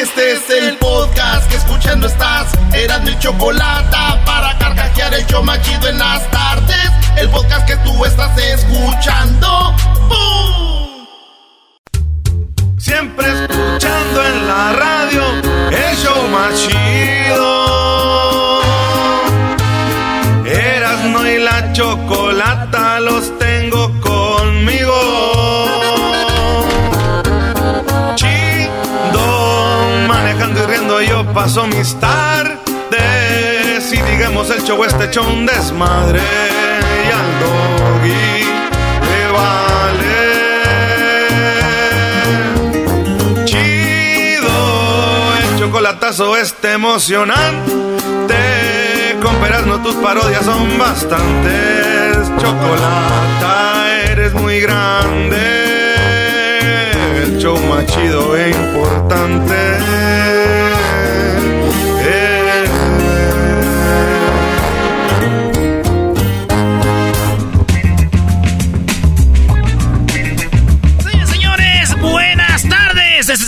Este es el podcast que escuchando estás. Eran mi chocolate para carcajear el yo machido en las tardes. El podcast que tú estás escuchando. ¡Bum! Siempre escuchando en la radio el show machido. Paso mis tardes y digamos el show este hecho un desmadre y al doggy le vale chido el chocolatazo este emocionante con no tus parodias son bastantes chocolata eres muy grande el show más chido e importante.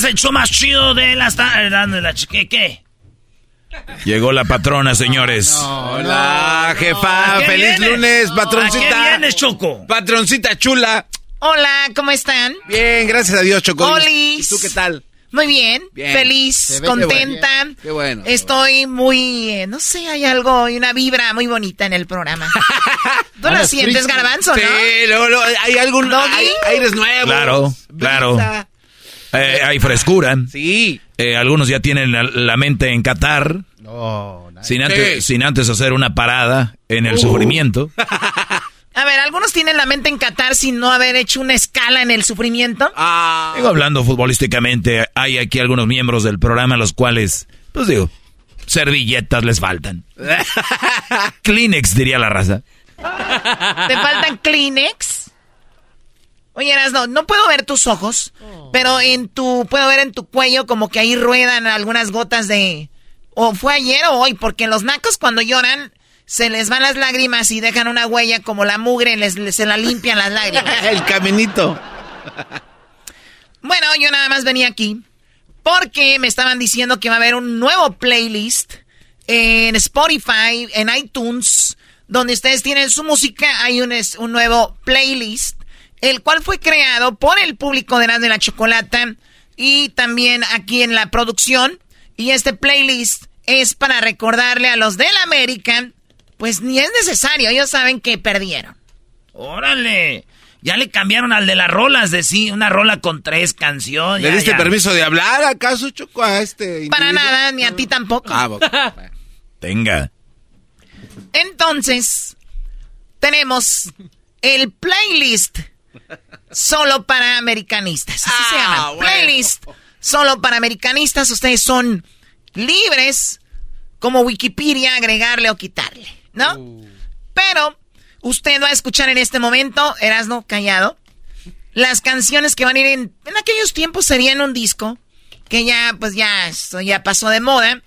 Es el show más chido de las tardes. ¿Qué? ¿Qué? Llegó la patrona, señores. Hola, jefa. Feliz lunes, patroncita. ¿A qué vienes, Choco? Patroncita chula. Hola, ¿cómo están? Bien, gracias a Dios, Choco. ¿Y tú qué tal? Muy bien, Bien. feliz, contenta. qué bueno, qué bueno. Estoy muy, eh, no sé, hay algo, hay una vibra muy bonita en el programa. Tú la sientes, garbanzo, Sí, ¿no? luego, luego, hay algún Doggy. hay aires nuevos. Claro, claro. Eh, hay frescura. Sí. Eh, algunos ya tienen la, la mente en Qatar. sin, antes, Sí. sin antes hacer una parada en el Uh. sufrimiento. A ver, algunos tienen la mente en Qatar sin no haber hecho una escala en el sufrimiento. Ah, Digo, hablando futbolísticamente, hay aquí algunos miembros del programa a los cuales, pues digo, servilletas les faltan. Kleenex, diría la raza. ¿Te faltan Kleenex? Oye, Erasno, no puedo ver tus ojos, pero en tu, puedo ver en tu cuello como que ahí ruedan algunas gotas de... O fue ayer o hoy, porque los nacos cuando lloran se les van las lágrimas y dejan una huella como la mugre, les, les- se la limpian las lágrimas. el caminito. Bueno, yo nada más venía aquí porque me estaban diciendo que va a haber un nuevo playlist en Spotify, en iTunes, donde ustedes tienen su música. Hay un, es- un nuevo playlist, el cual fue creado por el público de Erasmo y la Chocolata y también aquí en la producción. Y este playlist es para recordarle a los del América, pues ni es necesario, ellos saben que perdieron. Órale. Ya le cambiaron al de las rolas de sí, una rola con tres canciones. ¿Le ya, diste ya. permiso de hablar acaso, Choco, a este Para individuo? nada, ni a ti tampoco. Ah, bueno. Tenga. Entonces, tenemos el playlist solo para americanistas. Así se Ah, llama. bueno. Playlist solo para americanistas. Ustedes son libres, como Wikipedia, agregarle o quitarle, ¿no? Uh. Pero usted va a escuchar en este momento, Erasno callado, las canciones que van a ir en, en aquellos tiempos serían un disco, que ya, pues ya, esto ya pasó de moda.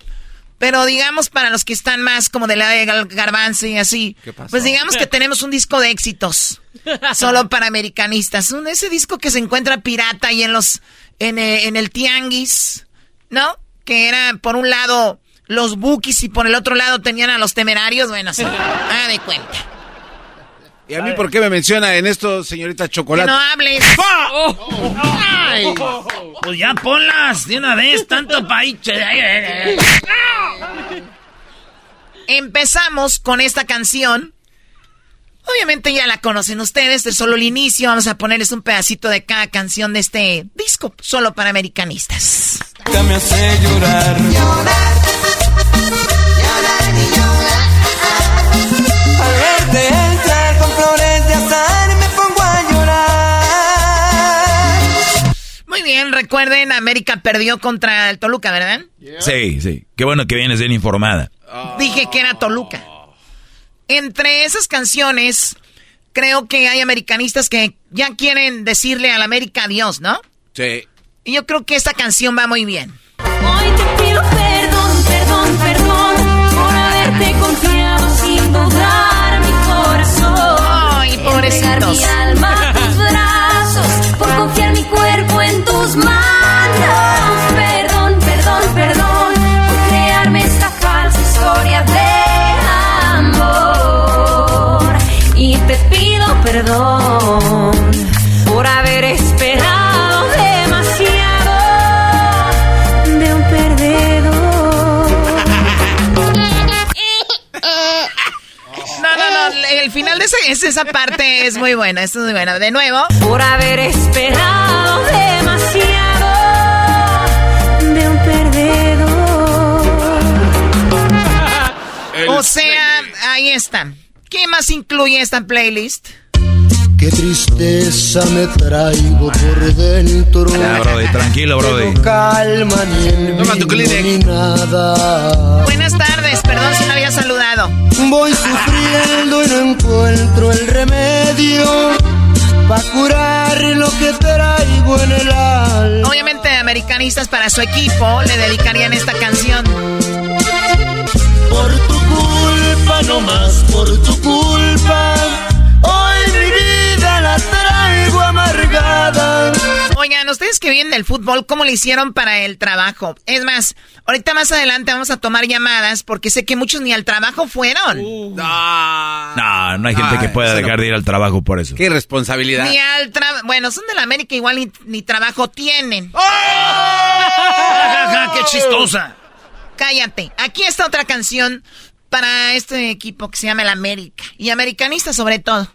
Pero digamos para los que están más como de la de garbanzo y así, pues digamos que tenemos un disco de éxitos, solo para americanistas. Un, ese disco que se encuentra pirata y en los, en, eh, en el tianguis, ¿no? Que era por un lado los bookies y por el otro lado tenían a los temerarios, bueno, sí, haga de cuenta. ¿Y a mí por qué me menciona en esto, señorita Chocolate? Que no hables. Ay. Pues ya ponlas de una vez, tanto país. Empezamos con esta canción. Obviamente ya la conocen ustedes, es solo el inicio. Vamos a ponerles un pedacito de cada canción de este disco, solo para americanistas. Me hace llorar. Llorar. Llorar y llorar. Bien, recuerden, América perdió contra el Toluca, ¿verdad? Sí, sí. Qué bueno que vienes bien informada. Dije que era Toluca. Entre esas canciones, creo que hay americanistas que ya quieren decirle al América adiós, ¿no? Sí. Y yo creo que esta canción va muy bien. Hoy te pido perdón, perdón, perdón por haberte confiado sin dudar mi corazón. Ay, pobrecitos. mi alma perdón por haber esperado demasiado de un perdedor. No, no, no, el final de ese- es- esa parte es muy buena, es muy buena. De nuevo. Por haber esperado demasiado de un perdedor. O sea, ahí está. ¿Qué más incluye esta playlist? Qué tristeza me traigo por dentro. Ya, Brody, tranquilo, Brody. No calma ni en Toma tu ni nada. Buenas tardes, perdón si no había saludado. Voy sufriendo y no encuentro el remedio para curar lo que traigo en el alma. Obviamente, americanistas para su equipo le dedicarían esta canción. Por tu culpa, no más por tu culpa. Amargada. Oigan, ustedes que vienen del fútbol, ¿cómo le hicieron para el trabajo? Es más, ahorita más adelante vamos a tomar llamadas porque sé que muchos ni al trabajo fueron. No, no hay gente Ay, que pueda no- dejar de ir al trabajo por eso. Qué irresponsabilidad. Ni al trabajo. Bueno, son de la América, igual ni, ni trabajo tienen. ¡Qué chistosa! Cállate. Aquí está otra canción para este equipo que se llama el América. Y americanista sobre todo.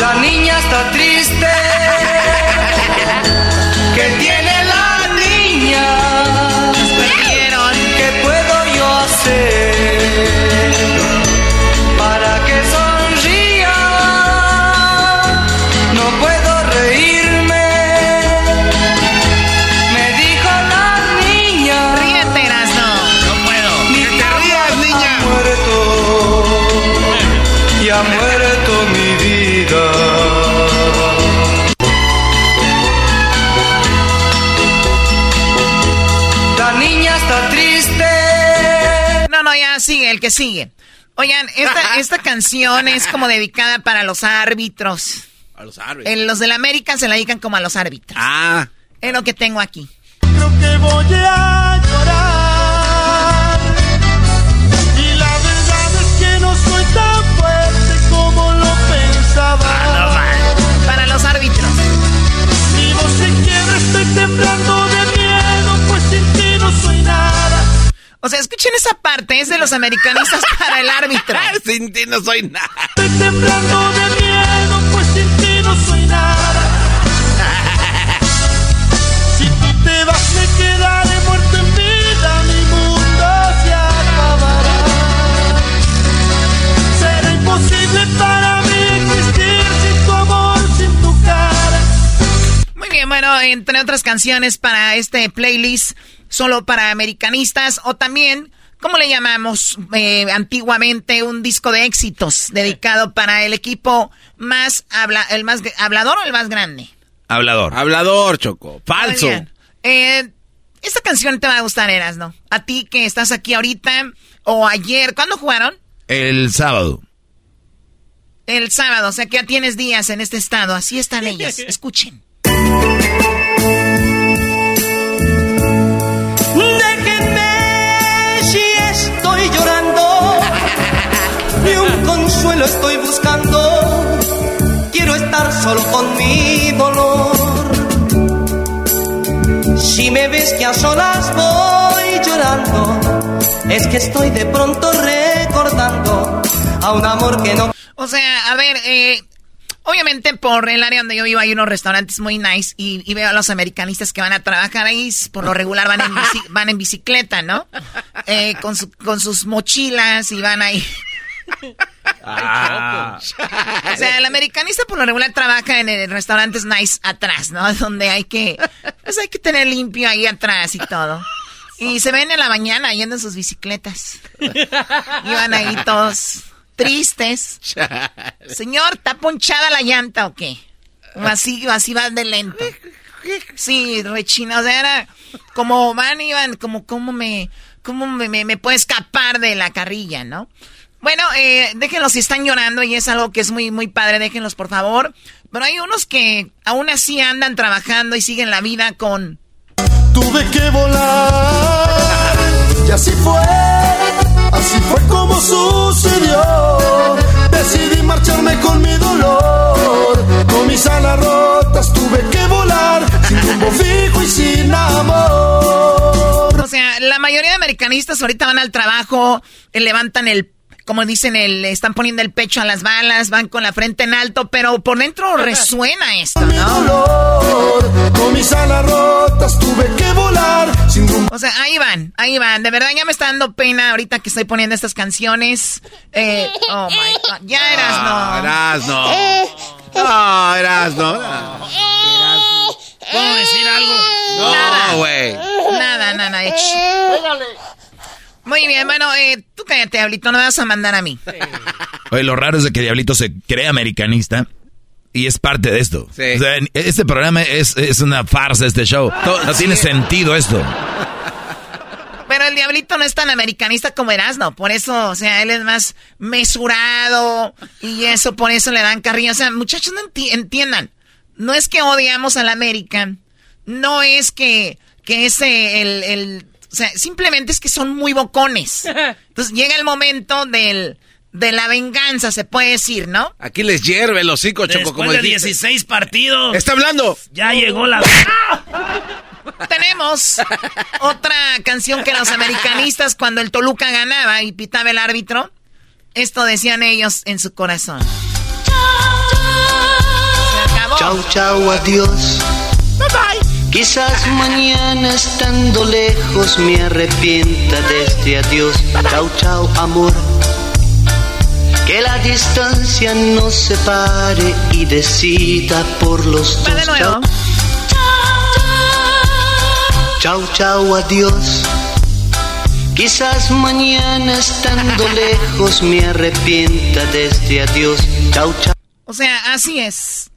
La niña está triste. ¿Qué tiene la niña? Perdieron. ¿Qué puedo yo hacer sigue, el que sigue. Oigan, esta, esta canción es como dedicada para los árbitros. A los árboles. En los del América se la dedican como a los árbitros. Ah. Es lo que tengo aquí. Creo que voy a O sea, escuchen esa parte, es de los americanistas para el árbitro. Sin ti no soy nada. Estoy temblando de miedo, pues sin ti no soy nada. Si tú te vas, me quedaré muerto en vida, mi mundo se acabará. Será imposible para mí existir sin tu amor, sin tu cara. Muy bien, bueno, entre otras canciones para este playlist, solo para americanistas, o también, ¿cómo le llamamos eh, antiguamente? Un disco de éxitos dedicado para el equipo más, habla, el más hablador o el más grande. Hablador. Hablador, Choco. Falso. Eh, esta canción te va a gustar, Eras, ¿no? A ti que estás aquí ahorita o ayer, ¿cuándo jugaron? El sábado. El sábado, o sea que ya tienes días en este estado, así están ellas. Escuchen. Ni un consuelo estoy buscando, quiero estar solo con mi dolor. Si me ves que a solas voy llorando, es que estoy de pronto recordando a un amor que no... O sea, a ver, eh... Obviamente por el área donde yo vivo hay unos restaurantes muy nice y, veo a los americanistas que van a trabajar ahí, por lo regular van en, van en bicicleta, ¿no? Eh, con, con sus mochilas y van ahí Ah. o sea, el americanista por lo regular trabaja en, restaurantes nice atrás, ¿no? Donde hay que, pues hay que tener limpio ahí atrás y todo. Y se ven en la mañana yendo en sus bicicletas. Iban ahí todos tristes. Señor, ¿está ponchada la llanta o qué? O así, así va de lento. Sí, rechina, o sea, era como van, iban, como, ¿cómo me, cómo me, me, me puedo escapar de la carrilla, no? Bueno, eh, déjenlos si están llorando y es algo que es muy, muy padre, déjenlos por favor. Pero hay unos que aún así andan trabajando y siguen la vida con... Tuve que volar y así fue, así fue como sucedió. Decidí marcharme con mi dolor, con mis alas rotas tuve que volar, sin rumbo fijo y sin amor. O sea, la mayoría de americanistas ahorita van al trabajo, eh, levantan el como dicen, el, están poniendo el pecho a las balas, van con la frente en alto, pero por dentro resuena esto, ¿no? con mis alas rotas tuve que volar. O sea, ahí van, ahí van. De verdad ya me está dando pena ahorita que estoy poniendo estas canciones. Eh, oh my God. Ya eras no. Eras no. No, eras no. ¿Puedo decir algo? No, güey. Nada, nada, nada. Muy bien, bueno, eh, tú cállate, Diablito, no me vas a mandar a mí. Oye, lo raro es de que Diablito se cree americanista y es parte de esto. O sea, este programa es, una farsa, este show. No tiene sentido esto. Pero el Diablito no es tan americanista como Erasmo, por eso, o sea, él es más mesurado y eso, por eso le dan carrillo. O sea, muchachos, no entiendan, no es que odiamos al América, no es que, que ese, el o sea, simplemente es que son muy bocones. Entonces llega el momento del, de la venganza, se puede decir, ¿no? Aquí les hierve el hocico, Choco, como de 16 partidos. ¡Está hablando! Ya llegó la... Tenemos otra canción que los americanistas, cuando el Toluca ganaba y pitaba el árbitro, esto decían ellos en su corazón. Se acabó. Chau, chau, adiós. Bye bye. Quizás mañana estando lejos me arrepienta de este adiós. Chau, chau, amor. Que la distancia nos separe y decida por los dos. Chau. chau, chau, adiós. Quizás mañana estando lejos me arrepienta de este adiós. Chau, chau. O sea, así es.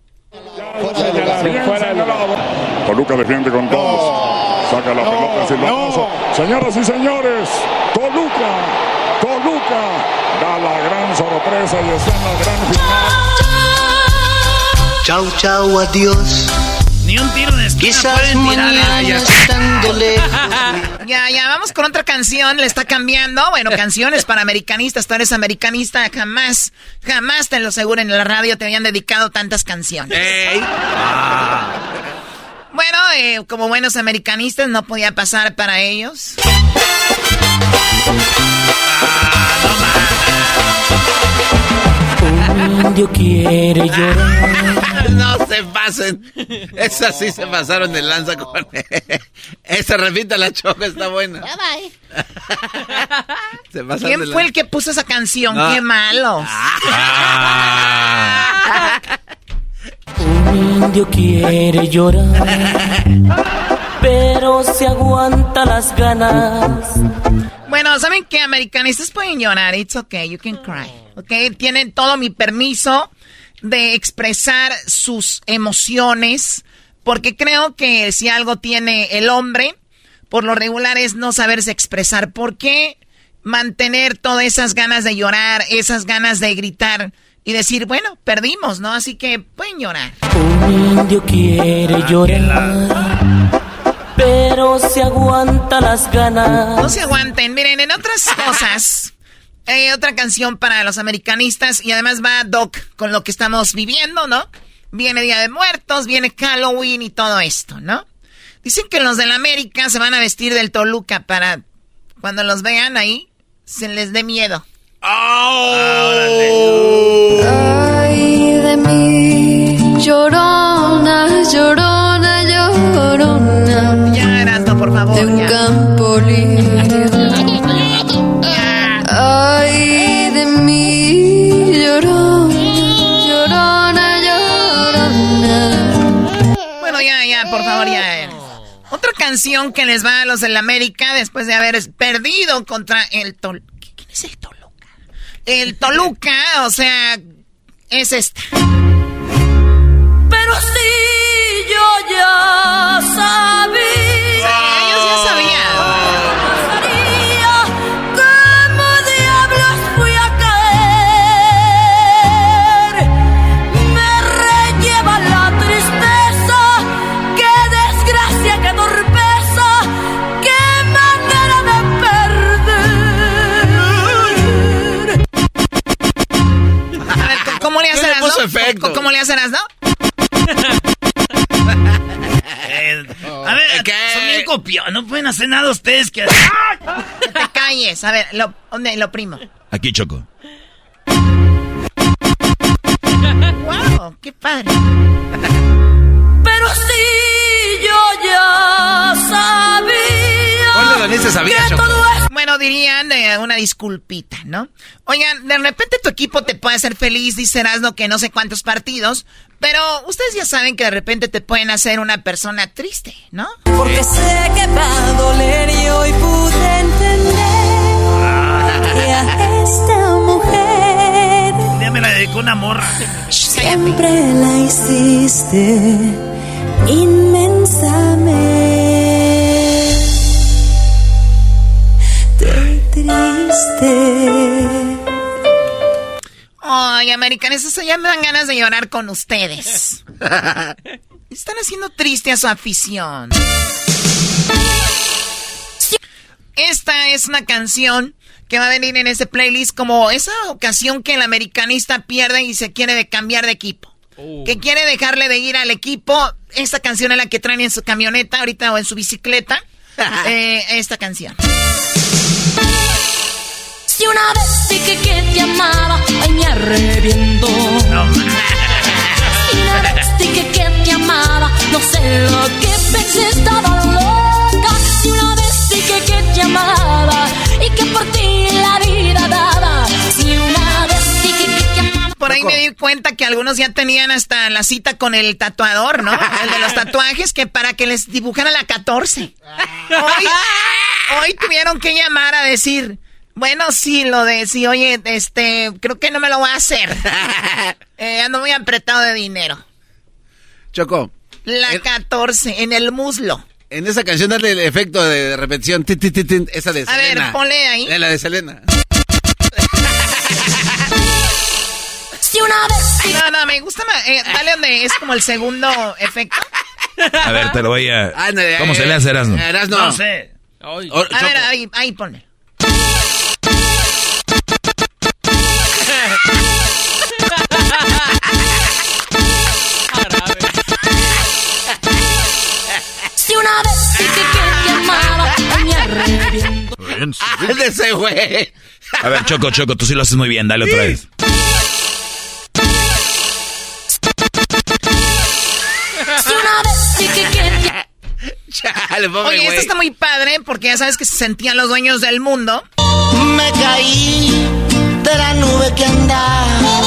Toluca defiende con todos. Saca la pelota Silvanoso. Señoras y señores, Toluca, Toluca da la gran sorpresa y está en la gran final. Chau, chau, adiós. Ni un tiro de esquina Quizás pueden tirar. Ya, ya, vamos con otra canción. Le está cambiando. Bueno, canciones para americanistas. Tú eres americanista. Jamás, jamás te lo aseguro en la radio te habían dedicado tantas canciones. Bueno, eh, como buenos americanistas no podía pasar para ellos. Un indio quiere llorar. no se pasen. Esa sí se pasaron de lanza con. Esa repita la choca, está buena. Bye bye. ¿Quién fue el que puso esa canción? ¡Qué malo! Ah. Un indio quiere llorar, pero se aguanta las ganas. ¿Saben qué? Americanistas pueden llorar. It's okay, you can cry. ¿Ok? Tienen todo mi permiso de expresar sus emociones. Porque creo que si algo tiene el hombre, por lo regular es no saberse expresar. ¿Por qué mantener todas esas ganas de llorar, esas ganas de gritar? y decir, bueno, perdimos, ¿no? Así que pueden llorar. Un indio quiere llorar, pero se aguanta las ganas. No se aguanten. Miren, en otras cosas, hay otra canción para los americanistas y además va Doc con lo que estamos viviendo, ¿no? Viene Día de Muertos, viene Halloween y todo esto, ¿no? Dicen que los del América se van a vestir del Toluca para cuando los vean ahí, se les dé miedo. ¡Oh! Ay de mí, llorona, favor. De un campo Ay de mí, llorona, llorona, llorona. Bueno, ya, ya, por favor, ya. Otra canción que les va a los del América después de haber perdido contra el Toluca. ¿Quién es el Toluca? El Toluca, o sea, es esta. Pero sí, yo ya sabía. ¿Cómo le hacen no? efecto? ¿Cómo le hacen las no? A ver, son bien copiados. No pueden hacer nada ustedes que... Que te calles. A ver, lo, ¿dónde lo primo? Aquí, Choco. ¡Wow! ¡Qué padre! Pero sí, yo ya sabía. ¿Cuál de las dices sabía, que Choco? todo Bueno, dirían eh, una disculpita, ¿no? Oigan, de repente tu equipo te puede hacer feliz, dice Erasmo, que no sé cuántos partidos, pero ustedes ya saben que de repente te pueden hacer una persona triste, ¿no? Porque sé que va a doler y hoy pude entender que a esta mujer Ya me la dedicó una morra. siempre la hiciste inmensamente triste. Ay, americanos, ya me dan ganas de llorar con ustedes. Están haciendo triste a su afición. Esta es una canción que va a venir en ese playlist como esa ocasión que el americanista pierde y se quiere de cambiar de equipo. Que quiere dejarle de ir al equipo. Esta canción es la que traen en su camioneta ahorita o en su bicicleta. Eh, esta canción. Si una vez dije que te amaba, ay me arrepiento. Si una vez dije que te amaba, no sé lo que pensé, estaba loca. Si una vez dije que te amaba y que por ti la vida daba. Si una vez dije que te amaba. Por ahí me di cuenta que algunos ya tenían hasta la cita con el tatuador, ¿no? El de los tatuajes, que para que les dibujara la 14. Hoy, hoy tuvieron que llamar a decir, bueno, sí, lo de, sí, oye, este, creo que no me lo voy a hacer. Eh, ando muy apretado de dinero. Choco, La En- 14, en el muslo. en esa canción dale el efecto de repetición. ti, ti, ti, ti, esa de A Selena. ver, ponle ahí. Eh, La de Selena. Si una vez No, no, me gusta más. eh, dale donde es como el segundo efecto. A ver, te lo voy a... Ándale, ¿Cómo eh, se le hace, Erasmo? Erasmo. No sé. O- A Choco, ver, ahí, ahí ponle. ese güey. A ver, Choco, Choco, tú sí lo haces muy bien. Dale otra vez. Chale, pobre Oye, esto está muy padre porque ya sabes que se sentían los dueños del mundo. Me caí de la nube que andaba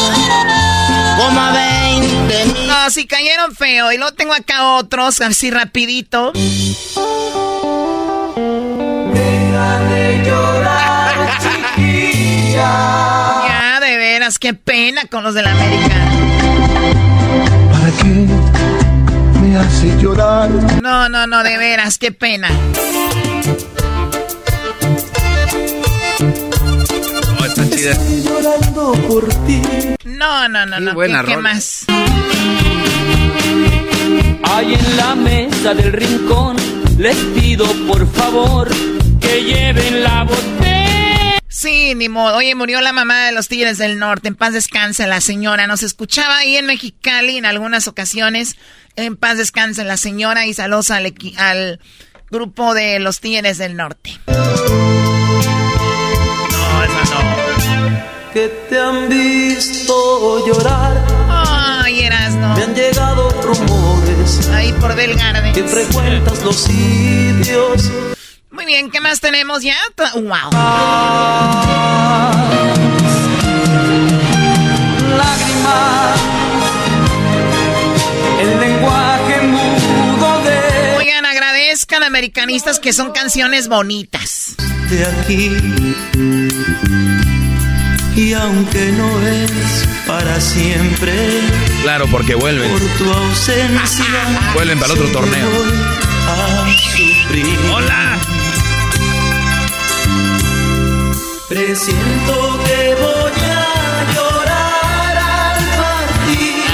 como a 20 mil. No, sí cayeron feo. Y luego tengo acá otros, así rapidito. Veras, qué pena con los de la América. ¿Para qué me hace llorar? No, no, no, de veras, qué pena. Oh, está chida. Estoy llorando por ti. No, no, no, Qué no. buena ¿Qué, qué más? Ahí en la mesa del rincón les pido por favor que lleven la botella. Sí, ni modo. Oye, murió la mamá de los Tigres del Norte. En paz descanse la señora. Nos escuchaba ahí en Mexicali en algunas ocasiones. En paz descanse la señora y saludos al, al grupo de los Tigres del Norte. No, esa no. Que te han visto llorar. Ay, Erasno. Me han llegado rumores. Ahí por Belgarde. Que frecuentas los sitios muy bien, ¿qué más tenemos ya? ¡Wow! Lágrimas, el lenguaje mudo de. Oigan, agradezcan americanistas que son canciones bonitas. De aquí. Y aunque no es para siempre. Claro, porque vuelven. Por tu ausencia. vuelven para el otro torneo. ¡Hola! Presiento que voy a llorar al partir.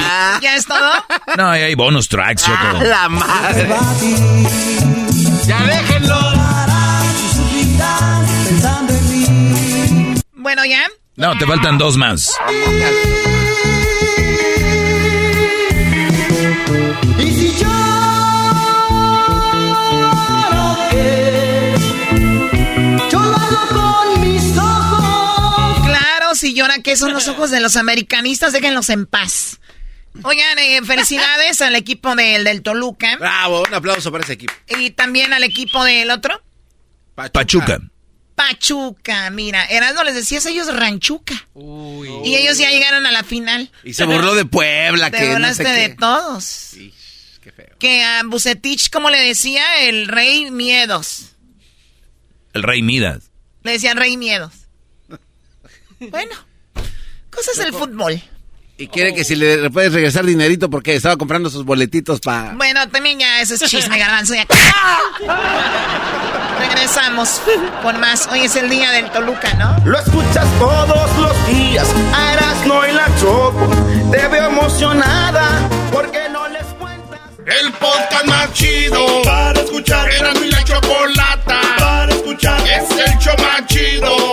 ¿Ya es todo? No, hay bonus tracks, yo todo. la madre! ¡Ya déjenlo! Bueno, ¿ya? No, te faltan dos más. Y si yo y llora que son los ojos de los americanistas, déjenlos en paz. Oigan, eh, felicidades al equipo del, del Toluca. Bravo, un aplauso para ese equipo. Y también al equipo del otro. Pachuca. Pachuca, mira, Erasmo les decías ellos Ranchuca. Y ellos ya llegaron a la final. Y se burló de Puebla, Te que no sé de todos. qué feo. Que a Bucetich, como le decía, el rey miedos. El rey Midas. Le decían rey miedos. Bueno, cosas del fútbol. Y quiere que si le puedes regresar dinerito porque estaba comprando sus boletitos para... Bueno, también ya eso es chisme, garbanzo. Regresamos con más. Hoy es el día del Toluca, ¿no? Lo escuchas todos los días. Eras no y la choco. Te veo emocionada porque no les cuentas. El podcast más chido para escuchar. Eras y la chocolata para escuchar. Es el show más chido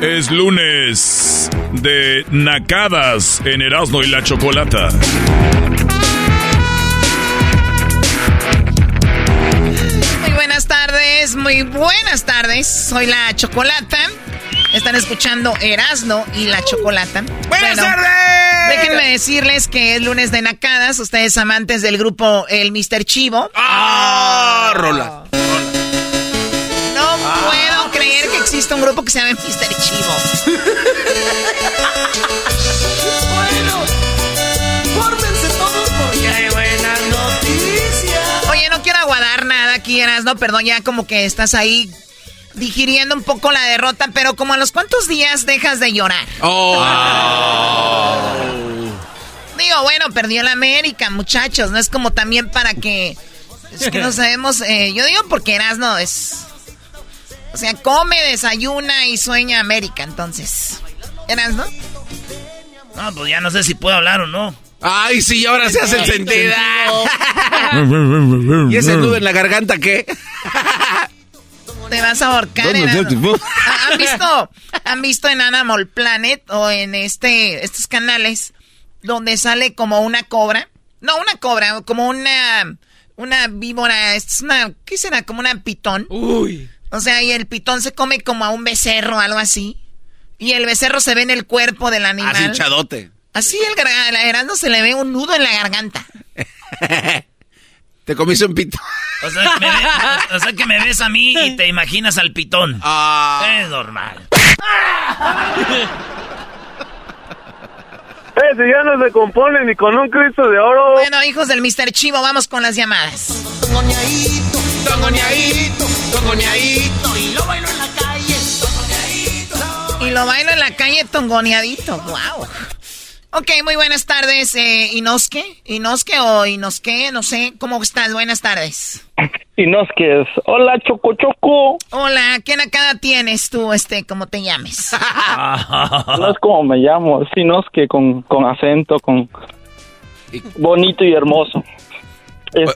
Es lunes de Nacadas en Erasmo y la Chocolata. Muy buenas tardes, muy buenas tardes. Soy la Chocolata. Están escuchando Erasno y la Chocolata. ¡Buenas tardes! Déjenme decirles que es lunes de nacadas. Ustedes amantes del grupo El Mr. Chivo. ¡Ah! Rola. Exista un grupo que se llame Mr. Chivo. bueno, fórmense todos porque hay buenas noticias. Oye, no quiero aguadar nada aquí, Erasno. Perdón, ya como que estás ahí digiriendo un poco la derrota, pero como a los cuantos días dejas de llorar. Oh. Digo, bueno, perdió la América, muchachos. No es como también para que. Es que no sabemos. eh, yo digo porque Erasno es. O sea, come, desayuna y sueña América, entonces. ¿Erasno? No, pues ya no sé si puedo hablar o no. Ay, sí, ahora se hace sentido. ¿Y ese nudo en la garganta qué? Te vas a ahorcar. Ah, ¿Han visto, han visto en Animal Planet o en este, estos canales donde sale como una cobra? No, una cobra, como una, una víbora, es una, ¿qué será? Como una pitón. Uy. O sea, y el pitón se come como a un becerro, algo así. Y el becerro se ve en el cuerpo del animal. Así hinchadote. Así el Erasmo se le ve un nudo en la garganta. Te comiste un pito. O sea, que me ve- o sea que me ves a mí y te imaginas al pitón. Ah. Es normal. Eh, si ya no se compone ni con un Cristo de oro. Bueno, hijos del Mr. Chivo, vamos con las llamadas. Tongoñadito, tongoñadito, y lo bailo en la calle, tongoñadito. Y lo bailo en la calle tongoneadito. Wow. Ok, muy buenas tardes, eh, Inoske. Inoske o Inoske, no sé. ¿Cómo estás? Buenas tardes. Inosques. Hola, Choco Choco. Hola, ¿qué nacada tienes tú, este, cómo te llames? No es como me llamo, es Inosque con, con acento, con bonito y hermoso.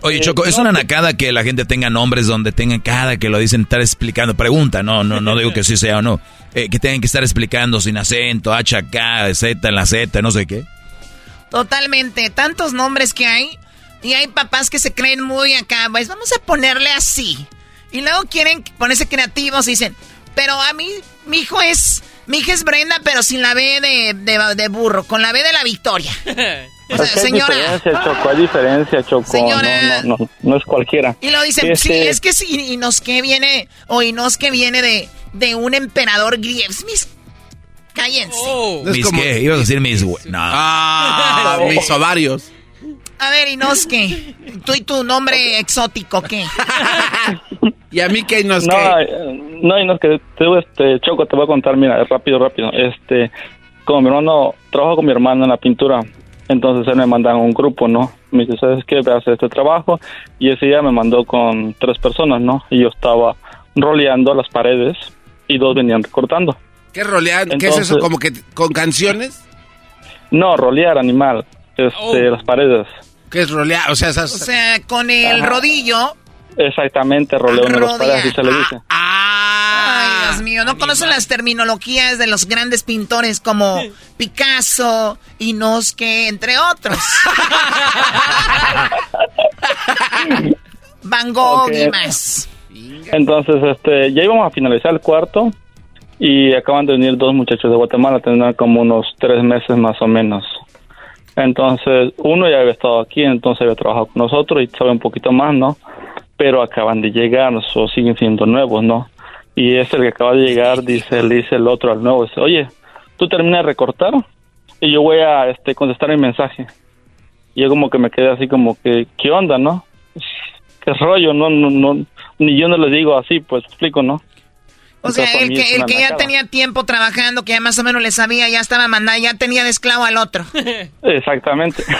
Oye, Choco, es una nacada que la gente tenga nombres donde tengan cada que lo dicen estar explicando. Pregunta, no, no, no digo que sí sea o no. Eh, que tengan que estar explicando sin acento, H acá, Z en la Z, no sé qué. Totalmente. Tantos nombres que hay. Y hay papás que se creen muy acá. Pues vamos a ponerle así. Y luego quieren ponerse creativos y dicen, pero a mí, mi hijo es. Mi hija es Brenda, pero sin la B de, de- de burro, con la B de la victoria. Es que hay señora. diferencia, Choco, hay diferencia, Choco. Señora. No, no, no, no es cualquiera. Y lo dicen, sí, Este, es que sí, Inosuke viene, o Inosuke viene de, de un emperador griego. Mis... Cállense. mis qué, ibas a decir mis... No. Ah, mis ovarios. A ver, Inosuke, tú y tu nombre exótico, ¿qué? ¿Y a mí qué nos No, no, y no es que te, este, Choco, te voy a contar, mira, rápido, rápido. Este, como mi hermano, trabajo con mi hermano en la pintura, entonces él me manda a un grupo, ¿no? Me dice, ¿sabes qué? Ve a hacer este trabajo. Y ese día me mandó con tres personas, ¿no? Y yo estaba roleando las paredes y dos venían recortando. ¿Qué rolean? ¿Qué es eso? ¿Como que con canciones? No, rolear animal, este, Oh. las paredes. ¿Qué es rolear? O sea, esas... O sea, con el Ajá. rodillo. Exactamente, roleo en las paredes, así se le dice. Ay, Dios mío, no conocen las terminologías de los grandes pintores como Picasso, Inosuke, entre otros. Van Gogh y más. Entonces, este, ya íbamos a finalizar el cuarto y acaban de venir dos muchachos de Guatemala, tendrán como unos tres meses más o menos. Entonces, uno ya había estado aquí, entonces había trabajado con nosotros y sabe un poquito más, ¿no? Pero acaban de llegar, o siguen siendo nuevos, ¿no? Y es el que acaba de llegar, dice, le dice el otro al nuevo, dice, oye, ¿tú terminas de recortar? Y yo voy a este, contestar el mensaje. Y yo como que me quedé así como que, ¿qué onda, no? ¿Qué rollo? No, no, no, ni yo no le digo así, pues explico, ¿no? O sea, Entonces, el que, el que ya tenía tiempo trabajando, que ya más o menos le sabía, ya estaba mandando, ya tenía de esclavo al otro. Exactamente.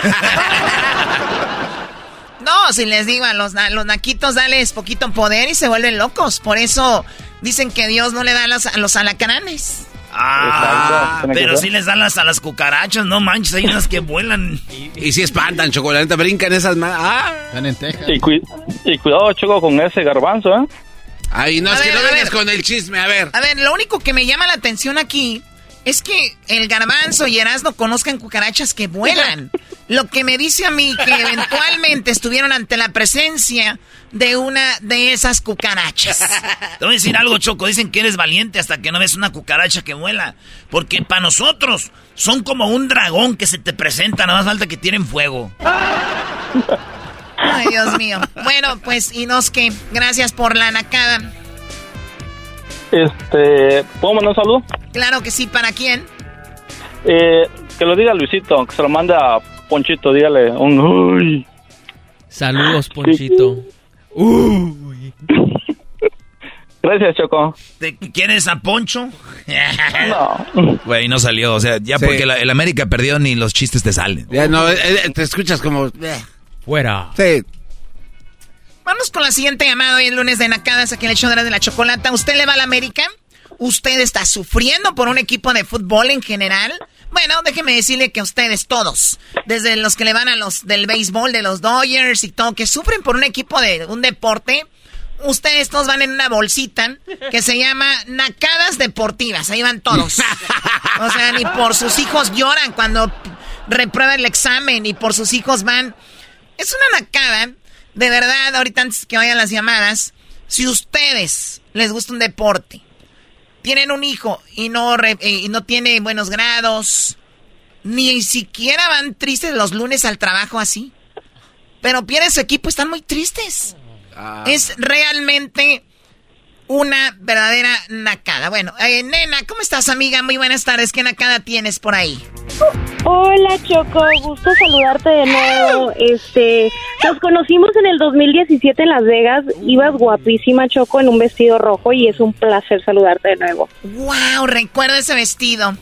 No, si les digo a los, a los naquitos, dales poquito poder y se vuelven locos. Por eso dicen que Dios no le da a los, a los alacranes. Ah, pero sí les dan las a las cucarachas, no manches, hay unas que vuelan. Y si espantan, chocolate, brincan esas más. Ah. Están en Texas. Y, cui- y cuidado, Choco, con ese garbanzo, ¿eh? Ay, no, A es que no vengas con el chisme, a ver. A ver, lo único que me llama la atención aquí es que el garbanzo y Erasmo conozcan cucarachas que vuelan. Lo que me dice a mí que eventualmente estuvieron ante la presencia de una de esas cucarachas. Te voy a decir algo, Choco. Dicen que eres valiente hasta que no ves una cucaracha que vuela. Porque para nosotros son como un dragón que se te presenta. Nada más falta que tienen fuego. Ay, Dios mío. Bueno, pues, Inosuke, gracias por la nacada. Este, ¿puedo mandar un saludo? Claro que sí, ¿para quién? Eh, que lo diga Luisito, que se lo manda a Ponchito, dígale un uy. Saludos, Ponchito. Gracias, Gracias, Choco. ¿Te quieres a Poncho? no. Güey, no salió. O sea, ya porque el América perdió ni los chistes te salen. Ya no, eh, eh, te escuchas como... Fuera. Sí. Vamos con la siguiente llamada hoy el lunes de Nacadas aquí en el show de la chocolata. ¿Usted le va al América? ¿Usted está sufriendo por un equipo de fútbol en general? Bueno, déjeme decirle que ustedes todos, desde los que le van a los del béisbol, de los Dodgers y todo, que sufren por un equipo de un deporte, ustedes todos van en una bolsita que se llama Nacadas Deportivas. Ahí van todos. O sea, ni por sus hijos lloran cuando reprueban el examen, ni por sus hijos van. Es una nacada, de verdad, ahorita antes que vayan las llamadas, si ustedes les gusta un deporte, tienen un hijo y no, eh, y no tiene buenos grados, ni siquiera van tristes los lunes al trabajo así. Pero pierde su equipo, están muy tristes. Ah. Es realmente una verdadera nacada. Bueno, eh, nena, ¿cómo estás, amiga? Muy buenas tardes. ¿Qué nacada tienes por ahí? Hola, Choco. Gusto saludarte de nuevo. Este, nos conocimos en el 2017 en Las Vegas. Ibas guapísima, Choco, en un vestido rojo y es un placer saludarte de nuevo. Wow, recuerdo ese vestido.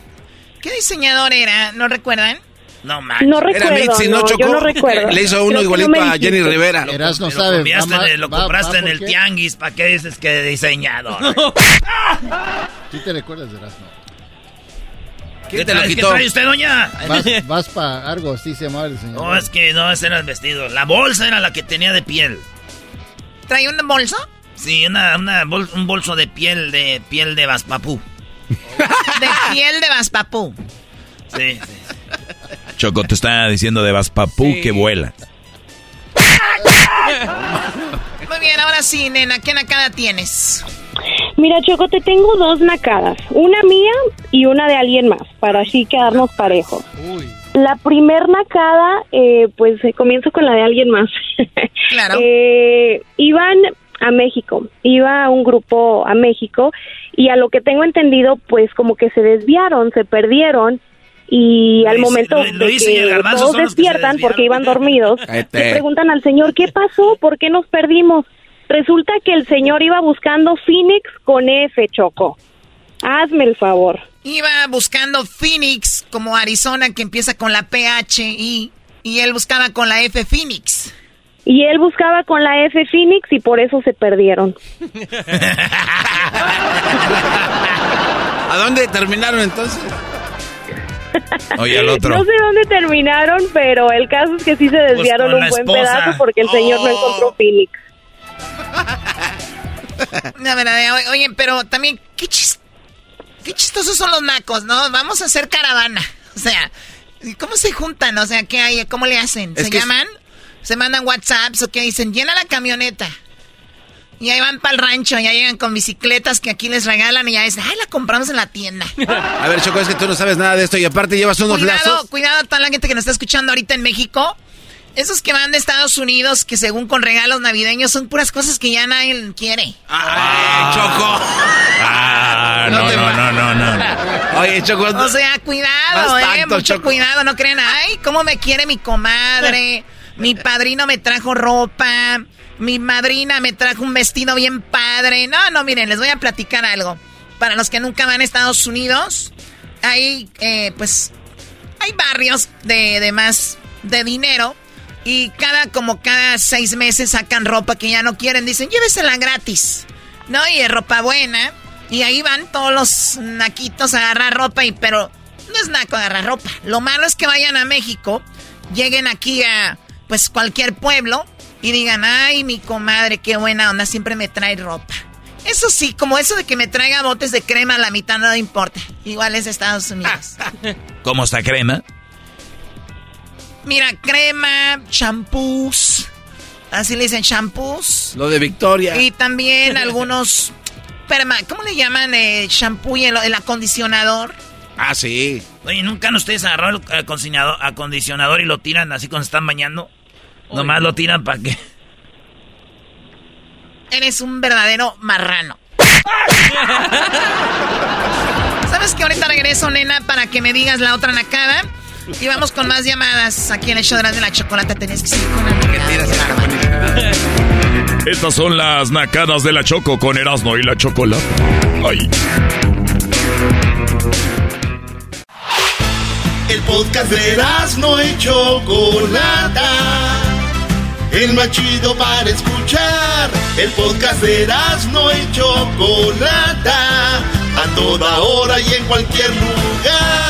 ¿Qué diseñador era? ¿No recuerdan? No manches. No recuerdo, Era Mitzi, no, Yo no recuerdo. Le hizo uno igualito a Jenny Rivera. Eras no sabe. Lo, compraste en el tianguis. ¿Para qué dices que diseñado? ¿Sí te recuerdas de Erasmo? ¿Qué te lo quitó? ¿Qué trae usted, doña? Vas, vas para algo, sí se llamaba el señor. No, es que no, ese era el vestido. La bolsa era la que tenía de piel. ¿Trae un bolso? Sí, una, una un bolso de piel de piel de Baspapú. de piel de Baspapú. Sí, sí. Choco te está diciendo de Vaspapú que vuela. Muy bien, ahora sí, nena, ¿qué nacada tienes? Mira, Choco, te tengo dos nacadas. Una mía y una de alguien más, para así quedarnos parejos. La primer nacada, eh, pues eh, comienzo con la de alguien más. Claro. eh, iban a México, iba un grupo a México y a lo que tengo entendido, pues como que se desviaron, se perdieron y al momento de que todos despiertan porque iban dormidos, le preguntan al señor, ¿qué pasó? ¿Por qué nos perdimos? Resulta que el señor iba buscando Phoenix con F, Choco. Hazme el favor. Iba buscando Phoenix como Arizona que empieza con la PH y, y él buscaba con la F Phoenix. Y él buscaba con la F Phoenix y por eso se perdieron. ¿A dónde terminaron entonces? Oye, al otro. No sé dónde terminaron, pero el caso es que sí se pues desviaron un buen pedazo porque el señor no oh. encontró Phoenix. La verdad, oye, pero también, qué, qué chistosos son los nacos, ¿no? Vamos a hacer caravana. O sea, ¿cómo se juntan? O sea, ¿qué hay? ¿Cómo le hacen? ¿Se llaman? ¿Se mandan WhatsApps o qué dicen? Llena la camioneta. Y ahí van para el rancho, ya llegan con bicicletas que aquí les regalan y ya es, ay, la compramos en la tienda. A ver, Choco, es que tú no sabes nada de esto y aparte llevas unos cuidado, lazos. Cuidado, toda la gente que nos está escuchando ahorita en México. Esos que van de Estados Unidos, que según con regalos navideños, son puras cosas que ya nadie quiere. ¡Ay, Choco! Ah, no, no, no, no, no, Oye, Choco. O sea, cuidado, eh, mucho cuidado, no creen, ay, cómo me quiere mi comadre. Mi padrino me trajo ropa. Mi madrina me trajo un vestido bien padre. No, no, miren, les voy a platicar algo. Para los que nunca van a Estados Unidos, hay, eh, pues, hay barrios de, de más de dinero. Y cada, como cada seis meses sacan ropa que ya no quieren. Dicen, llévesela gratis. ¿No? Y es ropa buena. Y ahí van todos los naquitos a agarrar ropa. Y, pero no es naco agarrar ropa. Lo malo es que vayan a México. Lleguen aquí a, pues, cualquier pueblo y digan, ay, mi comadre, qué buena onda, siempre me trae ropa. Eso sí, como eso de que me traiga botes de crema a la mitad no importa. Igual es Estados Unidos. ¿Cómo está crema? Mira, crema, champús. Así le dicen champús. Lo de Victoria. Y también algunos. Perma, ¿Cómo le llaman el champú y el, acondicionador? Ah, sí. Oye, ¿nunca ustedes agarraron el acondicionador y lo tiran así cuando están bañando? Nomás lo tiran para que. Eres un verdadero marrano. ¿Sabes que ahorita regreso, nena, para que me digas la otra nacada? Y vamos con más llamadas aquí en el show de la chocolate. Tenés que seguir con la Estas son las nacadas de la Choco con Erasmo y la Chocolata. Ay. El podcast de Erasmo y Chocolata. El más chido para escuchar. El podcast de Erasmo y Chocolata. A toda hora y en cualquier lugar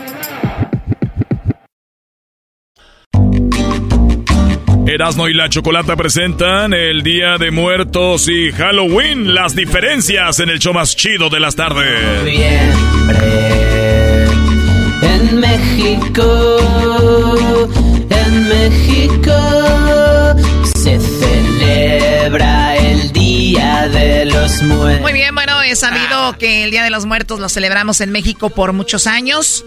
Erasmo y la Chocolata presentan el Día de Muertos y Halloween, las diferencias en el show más chido de las tardes. En México, en México se celebra el Día de los Muertos. Muy bien, bueno, he sabido que el Día de los Muertos lo celebramos en México por muchos años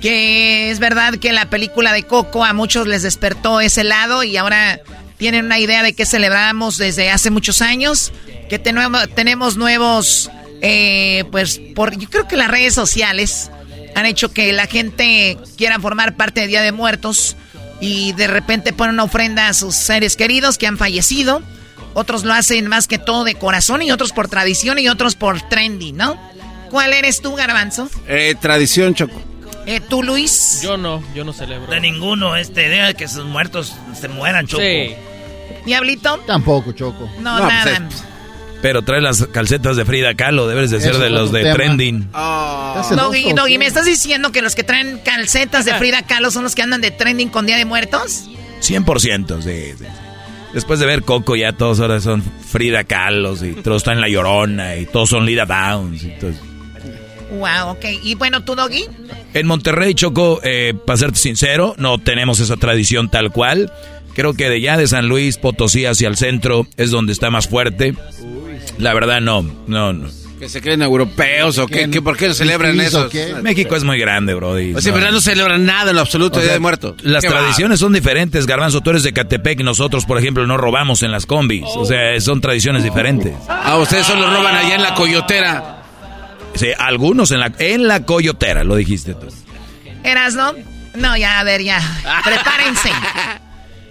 que es verdad que la película de Coco a muchos les despertó ese lado y ahora tienen una idea de que celebramos desde hace muchos años, que tenemos nuevos, eh, pues por, yo creo que las redes sociales han hecho que la gente quiera formar parte del Día de Muertos y de repente ponen una ofrenda a sus seres queridos que han fallecido. Otros lo hacen más que todo de corazón y otros por tradición y otros por trendy, ¿no? ¿Cuál eres tú, Garbanzo? Eh, tradición, Choco. Eh, ¿Tú, Luis? Yo no, yo no celebro. De ninguno, este, de que sus muertos se mueran, Choco. Sí. ¿Diablito? Tampoco, Choco. No, nada. Pues, pero trae las calcetas de Frida Kahlo, debes de ser de los de trending. Oh. Doggy, ¿me estás diciendo que los que traen calcetas de Frida Kahlo son los que andan de trending con Día de Muertos? 100%, sí, sí. Después de ver Coco, ya todos ahora son Frida Kahlo y todos están en La Llorona y todos son Lida Downs y todo. Wow, ok. ¿Y bueno, tú, Doggy? En Monterrey, Choco, eh, para serte sincero, no tenemos esa tradición tal cual. Creo que de ya de San Luis, Potosí hacia el centro es donde está más fuerte. La verdad, no, no, no. ¿Que se creen europeos o qué? ¿Por qué no celebran eso? México es muy grande, Brody. O sea, no. no celebran nada en lo absoluto Día de Muerto. Las tradiciones son diferentes, Garbanzo. Tú eres de Catepec, nosotros, por ejemplo, no robamos en las combis. O sea, son tradiciones diferentes. Ah, ustedes solo roban allá en la coyotera. Sí, algunos en la, en la coyotera, lo dijiste tú. ¿Eras, no? No, ya, a ver, ya. Prepárense.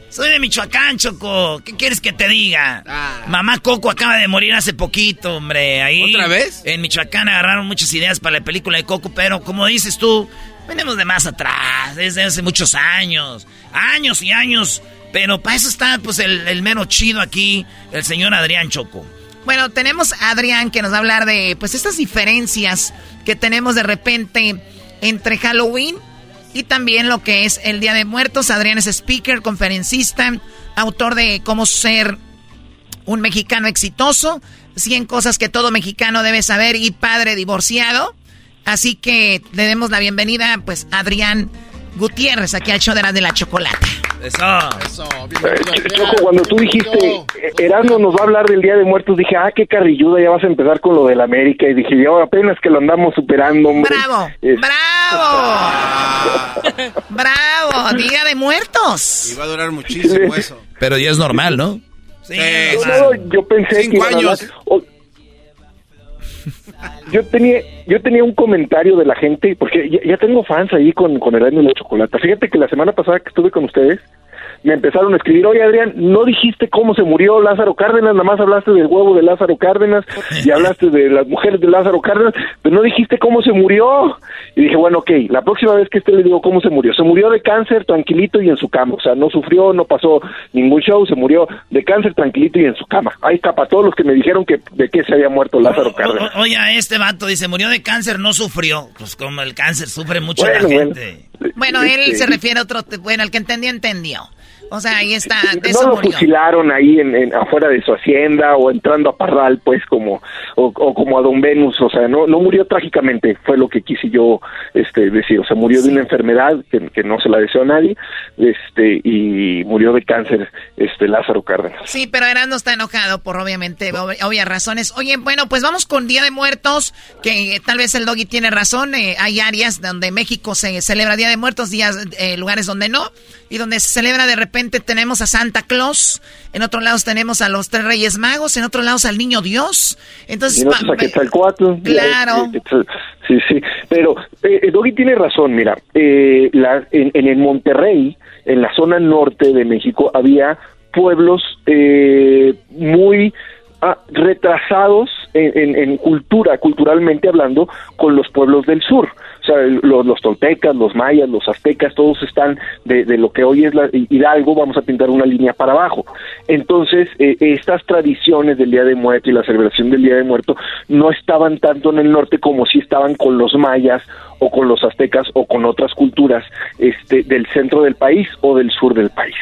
Soy de Michoacán, Choco. ¿Qué quieres que te diga? Ah. Mamá Coco acaba de morir hace poquito, hombre. Ahí. ¿Otra vez? En Michoacán agarraron muchas ideas para la película de Coco, pero como dices tú, venimos de más atrás, desde hace muchos años. Años y años. Pero para eso está, pues, el, el mero chido aquí, el señor Adrián Choco. Bueno, tenemos a Adrián que nos va a hablar de pues estas diferencias que tenemos de repente entre Halloween y también lo que es el Día de Muertos. Adrián es speaker, conferencista, autor de Cómo ser un mexicano exitoso, 100 cosas que todo mexicano debe saber y padre divorciado. Así que le demos la bienvenida pues a Adrián Gutiérrez aquí al show de la de la chocolate. Eso. Eso. Eh, Choco, cuando tú dijiste, Erasmo nos va a hablar del Día de Muertos, dije, ah, qué carrilluda, ya vas a empezar con lo del América. Y dije, yo apenas que lo andamos superando, hombre. ¡Bravo! ¡Bravo! ¡Bravo! Día de Muertos. Y va a durar muchísimo eso. Pero ya es normal, ¿no? Sí. yo pensé Cinco que... años. Yo tenía yo tenía un comentario de la gente porque ya, tengo fans ahí con, con el año de la chocolate. Fíjate que la semana pasada que estuve con ustedes me empezaron a escribir, oye Adrián, no dijiste cómo se murió Lázaro Cárdenas, nada más hablaste del huevo de Lázaro Cárdenas y hablaste de las mujeres de Lázaro Cárdenas, pero no dijiste cómo se murió. Y dije, bueno, ok, la próxima vez que esté le digo cómo se murió. Se murió de cáncer, tranquilito y en su cama, o sea, no sufrió, no pasó ningún show, se murió de cáncer, tranquilito y en su cama. Ahí está para todos los que me dijeron que de qué se había muerto Lázaro Cárdenas. oye, este vato dice, murió de cáncer, no sufrió. Pues como el cáncer sufre mucho la gente. Bueno, él este, se refiere a otro, bueno, el que entendió, entendió. O sea, ahí está. no lo fusilaron ahí en, afuera de su hacienda o entrando a Parral, pues, como, o, como a Don Venus. O sea, no, no murió trágicamente, fue lo que quise yo este, decir. O sea, murió de una enfermedad que, no se la deseó a nadie este, y murió de cáncer este, Lázaro Cárdenas. Sí, pero no está enojado por obviamente obvias razones. Oye, bueno, pues vamos con Día de Muertos, que tal vez el doggy tiene razón. Eh, hay áreas donde México se celebra Día de Muertos, días, eh, lugares donde no, y donde se celebra de repente tenemos a Santa Claus, en otros lados tenemos a los tres Reyes Magos, en otros lados al Niño Dios. Entonces, y Claro. Sí, sí, pero eh, Doggy tiene razón, mira, eh, la, en, en el Monterrey, en la zona norte de México, había pueblos eh, muy ah, retrasados en, en, cultura, culturalmente hablando, con los pueblos del sur los, toltecas, los mayas, los aztecas, todos están de, lo que hoy es la, Hidalgo, vamos a pintar una línea para abajo. Entonces, eh, estas tradiciones del Día de Muerto y la celebración del Día de Muerto no estaban tanto en el norte como si estaban con los mayas o con los aztecas o con otras culturas este, del centro del país o del sur del país.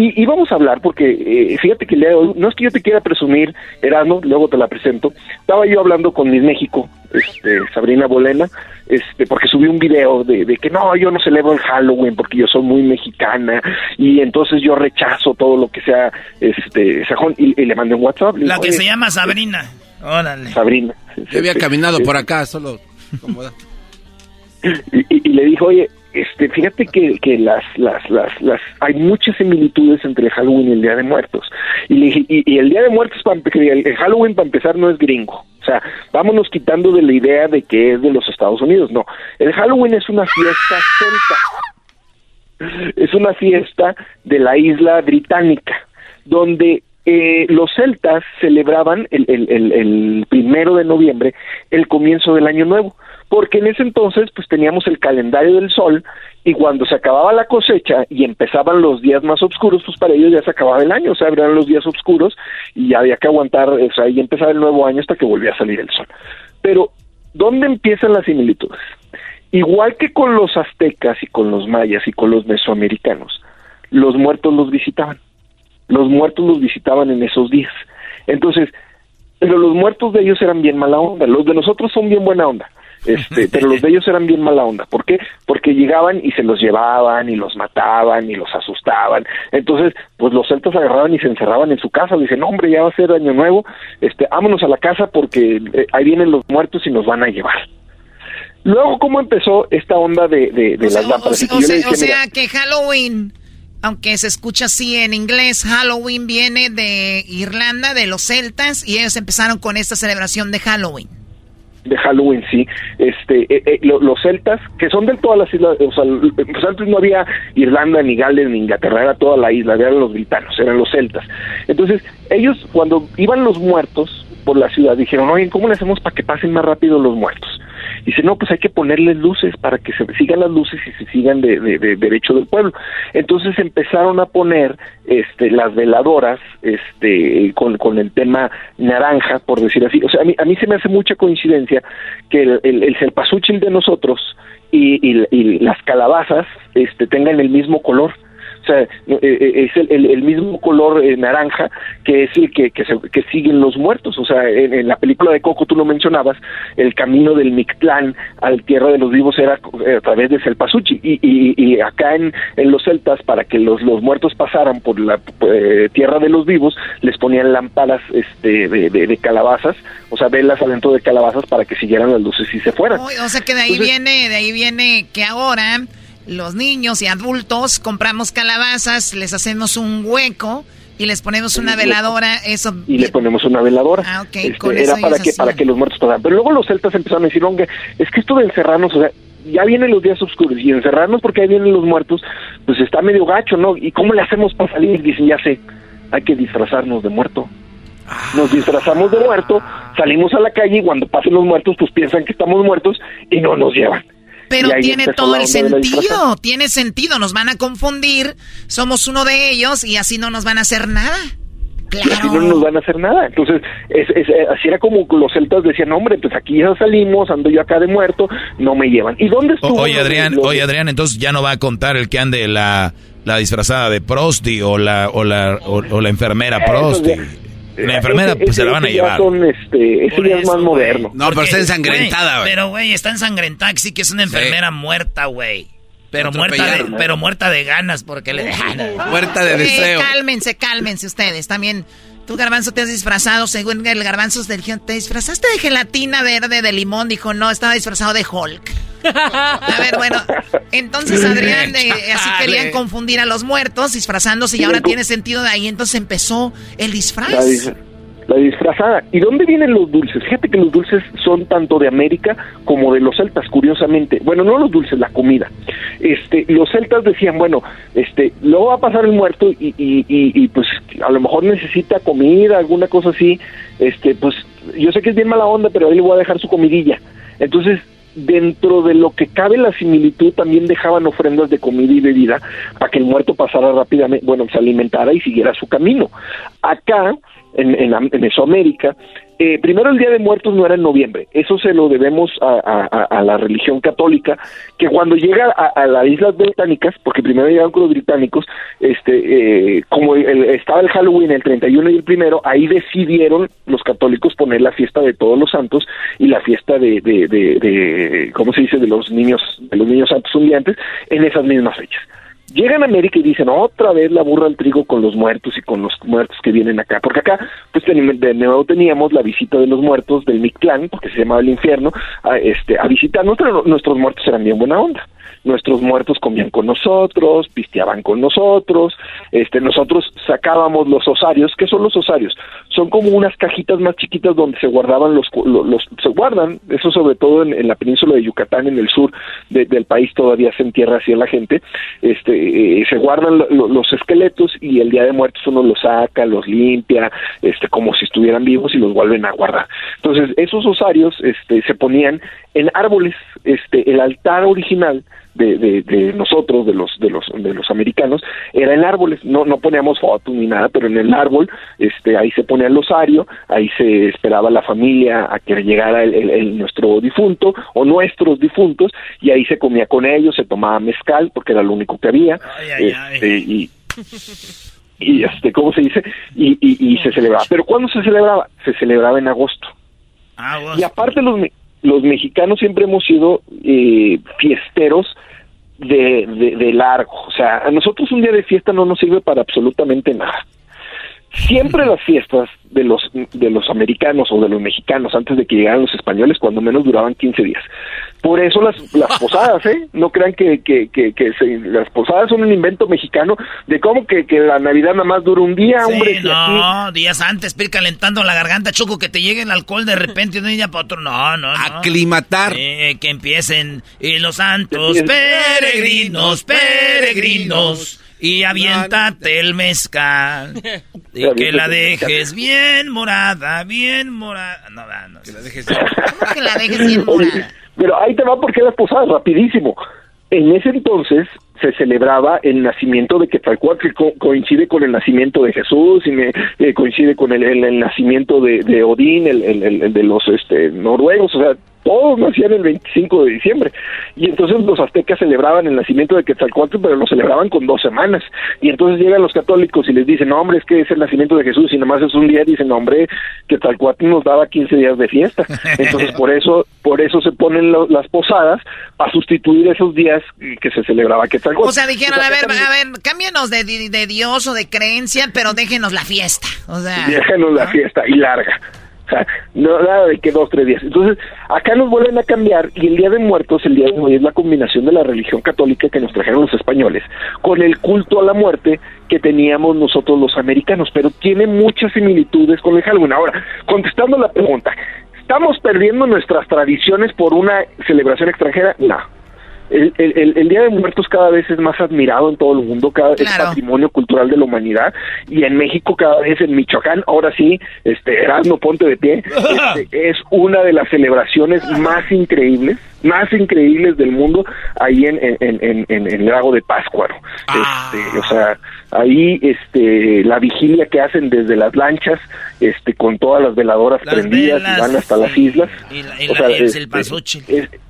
Y, vamos a hablar porque, eh, fíjate que el día de hoy, no es que yo te quiera presumir, Erasmo, luego te la presento, estaba yo hablando con Miss México, este, Sabrina Bolena, este, porque subí un video de, que no, yo no celebro el Halloween porque yo soy muy mexicana y entonces yo rechazo todo lo que sea este sajón y, le mandé un WhatsApp. La que se llama Sabrina. Órale. Sabrina. Yo había caminado por acá, solo y, y, le dijo, oye, este, fíjate que, que las, las, las, las, hay muchas similitudes entre Halloween y el Día de Muertos. Y, y, el Día de Muertos, para, el Halloween para empezar no es gringo. O sea, vámonos quitando de la idea de que es de los Estados Unidos. No, el Halloween es una fiesta celta. Es una fiesta de la isla británica, donde eh, los celtas celebraban el, el, el, el primero de noviembre el comienzo del año nuevo porque en ese entonces pues teníamos el calendario del sol y cuando se acababa la cosecha y empezaban los días más oscuros, pues para ellos ya se acababa el año, o sea, eran los días oscuros y había que aguantar, o sea, y empezaba el nuevo año hasta que volvía a salir el sol. Pero, ¿dónde empiezan las similitudes? Igual que con los aztecas y con los mayas y con los mesoamericanos, los muertos los visitaban. Los muertos los visitaban en esos días. Entonces, pero los muertos de ellos eran bien mala onda, los de nosotros son bien buena onda. Este, pero los de ellos eran bien mala onda. ¿Por qué? Porque llegaban y se los llevaban y los mataban y los asustaban. Entonces, pues los celtas agarraban y se encerraban en su casa. Dicen, no, hombre, ya va a ser año nuevo, este, vámonos a la casa porque eh, ahí vienen los muertos y nos van a llevar. Luego, ¿cómo empezó esta onda de, de, las lámparas? O, sea, que Halloween, aunque se escucha así en inglés, Halloween viene de Irlanda, de los celtas, y ellos empezaron con esta celebración de Halloween de Halloween, sí. Este, eh, eh, los celtas, que son de todas las islas, o sea, pues antes no había Irlanda, ni Gales, ni Inglaterra, era toda la isla, eran los britanos, eran los celtas. Entonces, ellos cuando iban los muertos por la ciudad, dijeron, oye, ¿cómo le hacemos para que pasen más rápido los muertos? Dice, no, pues hay que ponerles luces para que se sigan las luces y se sigan de, derecho del pueblo. Entonces empezaron a poner este, las veladoras este, con, con el tema naranja, por decir así. O sea, a mí, a mí se me hace mucha coincidencia que el, el, el de nosotros y, y, y las calabazas este, tengan el mismo color sea, eh, eh, es el, mismo color eh, naranja que es el que, que, que, siguen los muertos. O sea, en, la película de Coco tú lo mencionabas, el camino del Mictlán al Tierra de los Vivos era a través de Selpasuchi. Y, y, y acá en, en, los celtas, para que los, los muertos pasaran por la Tierra de los Vivos, les ponían lámparas este, de, de, calabazas, o sea, velas adentro de calabazas para que siguieran las luces y se fueran. O sea que de ahí viene, de ahí viene que ahora los niños y adultos compramos calabazas, les hacemos un hueco y les ponemos una veladora, eso... Y le ponemos una veladora. Ah, ok. Este, era para que, para que los muertos pasaran. Pero luego los celtas empezaron a decir, es que esto de encerrarnos, o sea, ya vienen los días oscuros y encerrarnos porque ahí vienen los muertos, pues está medio gacho, ¿no? ¿Y cómo le hacemos para salir? Dicen, ya sé, hay que disfrazarnos de muerto. Nos disfrazamos de muerto, salimos a la calle y cuando pasen los muertos, pues piensan que estamos muertos y no nos llevan. Pero tiene todo el sentido, tiene sentido, nos van a confundir, somos uno de ellos y así no nos van a hacer nada. Claro. Y así no nos van a hacer nada. Entonces, es, eh, así era como los celtas decían, hombre, pues aquí ya salimos, ando yo acá de muerto, no me llevan. ¿Y dónde estuvo? oye, Adrián, oye, Adrián, entonces ya no va a contar el que ande la, la disfrazada de Prosti o la, o la, o, la enfermera Prosti. La enfermera pues, se la van a llevar. Son, este, ese ya es más moderno. No, pero está ensangrentada, güey. Pero, güey, está ensangrentada, sí que es una enfermera muerta, güey. Pero muerta, de, pero muerta de ganas, porque le dejan. muerta de deseo. cálmense, cálmense ustedes. También, tú, Garbanzo, te has disfrazado, según el Garbanzo, te disfrazaste de gelatina verde de limón. Dijo, no, estaba disfrazado de Hulk. A ver, bueno, entonces Adrián, eh, así querían confundir a los muertos disfrazándose y ahora tiene sentido de ahí, entonces empezó el disfraz la disfrazada. ¿Y dónde vienen los dulces? Fíjate que los dulces son tanto de América como de los celtas, curiosamente. Bueno, no los dulces, la comida. Este, los celtas decían, bueno, este, luego va a pasar el muerto y, y, y, pues a lo mejor necesita comida, alguna cosa así. Este, pues yo sé que es bien mala onda, pero ahí le voy a dejar su comidilla. Entonces, dentro de lo que cabe la similitud, también dejaban ofrendas de comida y bebida para que el muerto pasara rápidamente, bueno, se alimentara y siguiera su camino. Acá, en, en, Mesoamérica, eh, primero el Día de Muertos no era en noviembre, eso se lo debemos a, la religión católica, que cuando llega a, las Islas Británicas, porque primero llegaron con los británicos, este, eh, como estaba el Halloween el 31 y el primero, ahí decidieron los católicos poner la fiesta de todos los santos y la fiesta de, de, de, de ¿cómo se dice?, de los niños, de los niños santos hundiantes en esas mismas fechas. Llegan a América y dicen otra vez la burra al trigo con los muertos y con los muertos que vienen acá, porque acá pues de nuevo teníamos la visita de los muertos del Mictlán, porque se llamaba el infierno, a, este, a visitarnos, pero nuestros muertos eran bien buena onda nuestros muertos comían con nosotros, pisteaban con nosotros, este, nosotros sacábamos los osarios, ¿qué son los osarios? Son como unas cajitas más chiquitas donde se guardaban los, los, se guardan, eso sobre todo en, la península de Yucatán, en el sur del país todavía se entierra así a la gente, este, eh, se guardan los esqueletos y el día de muertos uno los saca, los limpia, este, como si estuvieran vivos y los vuelven a guardar. Entonces, esos osarios, este, se ponían en árboles, este, el altar original de, de, nosotros, de los, de los, de los americanos, era en árboles, no, no poníamos fotos ni nada, pero en el árbol, este, ahí se ponía el osario, ahí se esperaba la familia a que llegara el, nuestro difunto o nuestros difuntos, y ahí se comía con ellos, se tomaba mezcal, porque era lo único que había, este, y y este, ¿cómo se dice? Y, y, se celebraba. Pero ¿cuándo se celebraba? Se celebraba en agosto. Y aparte los, los mexicanos siempre hemos sido eh, fiesteros de, de, largo. O sea, a nosotros un día de fiesta no nos sirve para absolutamente nada. Siempre las fiestas de los de los americanos o de los mexicanos antes de que llegaran los españoles, cuando menos duraban 15 días. Por eso las, las posadas, ¿eh? No crean que, que, que, las posadas son un invento mexicano de cómo que, que la Navidad nada más dura un día, hombre. No, días antes, ir calentando la garganta, choco, que te llegue el alcohol de repente de un día para otro. No, no, no. Aclimatar. que empiecen y los santos peregrinos, peregrinos. Y aviéntate el mezcal. Y que la dejes bien morada, bien morada. No, no, que la dejes bien, que la dejes bien morada? Pero ahí te va porque las posadas, rapidísimo. En ese entonces se celebraba el nacimiento de Quetzalcóatl, que coincide con el nacimiento de Jesús y me, eh, coincide con el, el, nacimiento de, de Odín, el, el, de los este, noruegos, o sea, todos nacían el 25 de diciembre. Y entonces los aztecas celebraban el nacimiento de Quetzalcóatl, pero lo celebraban con dos semanas. Y entonces llegan los católicos y les dicen, no, hombre, es que es el nacimiento de Jesús, y nomás es un día, dicen, no, hombre, Quetzalcóatl nos daba 15 días de fiesta. Entonces por eso, por eso se ponen las posadas, para sustituir esos días que se celebraba Quetzalcóatl. O sea, dijeron, a ver, a ver, cámbianos de, de, Dios o de creencia, pero déjenos la fiesta. O sea, déjenos la fiesta y larga. Sea, no nada de que dos, tres días. Entonces, acá nos vuelven a cambiar y el Día de Muertos, el día de hoy, es la combinación de la religión católica que nos trajeron los españoles con el culto a la muerte que teníamos nosotros los americanos, pero tiene muchas similitudes con el Halloween. Ahora, contestando la pregunta, ¿estamos perdiendo nuestras tradiciones por una celebración extranjera? No. El, el, el, Día de Muertos cada vez es más admirado en todo el mundo, cada vez es patrimonio cultural de la humanidad y en México cada vez en Michoacán, ahora sí, este Erasmo Ponte de Pie, este, es una de las celebraciones más increíbles, más increíbles del mundo ahí en, en, en, en, el lago de Páscuaro. Ah. Este, o sea, ahí este la vigilia que hacen desde las lanchas, este con todas las veladoras prendidas y van hasta las islas. o sea, es, el este,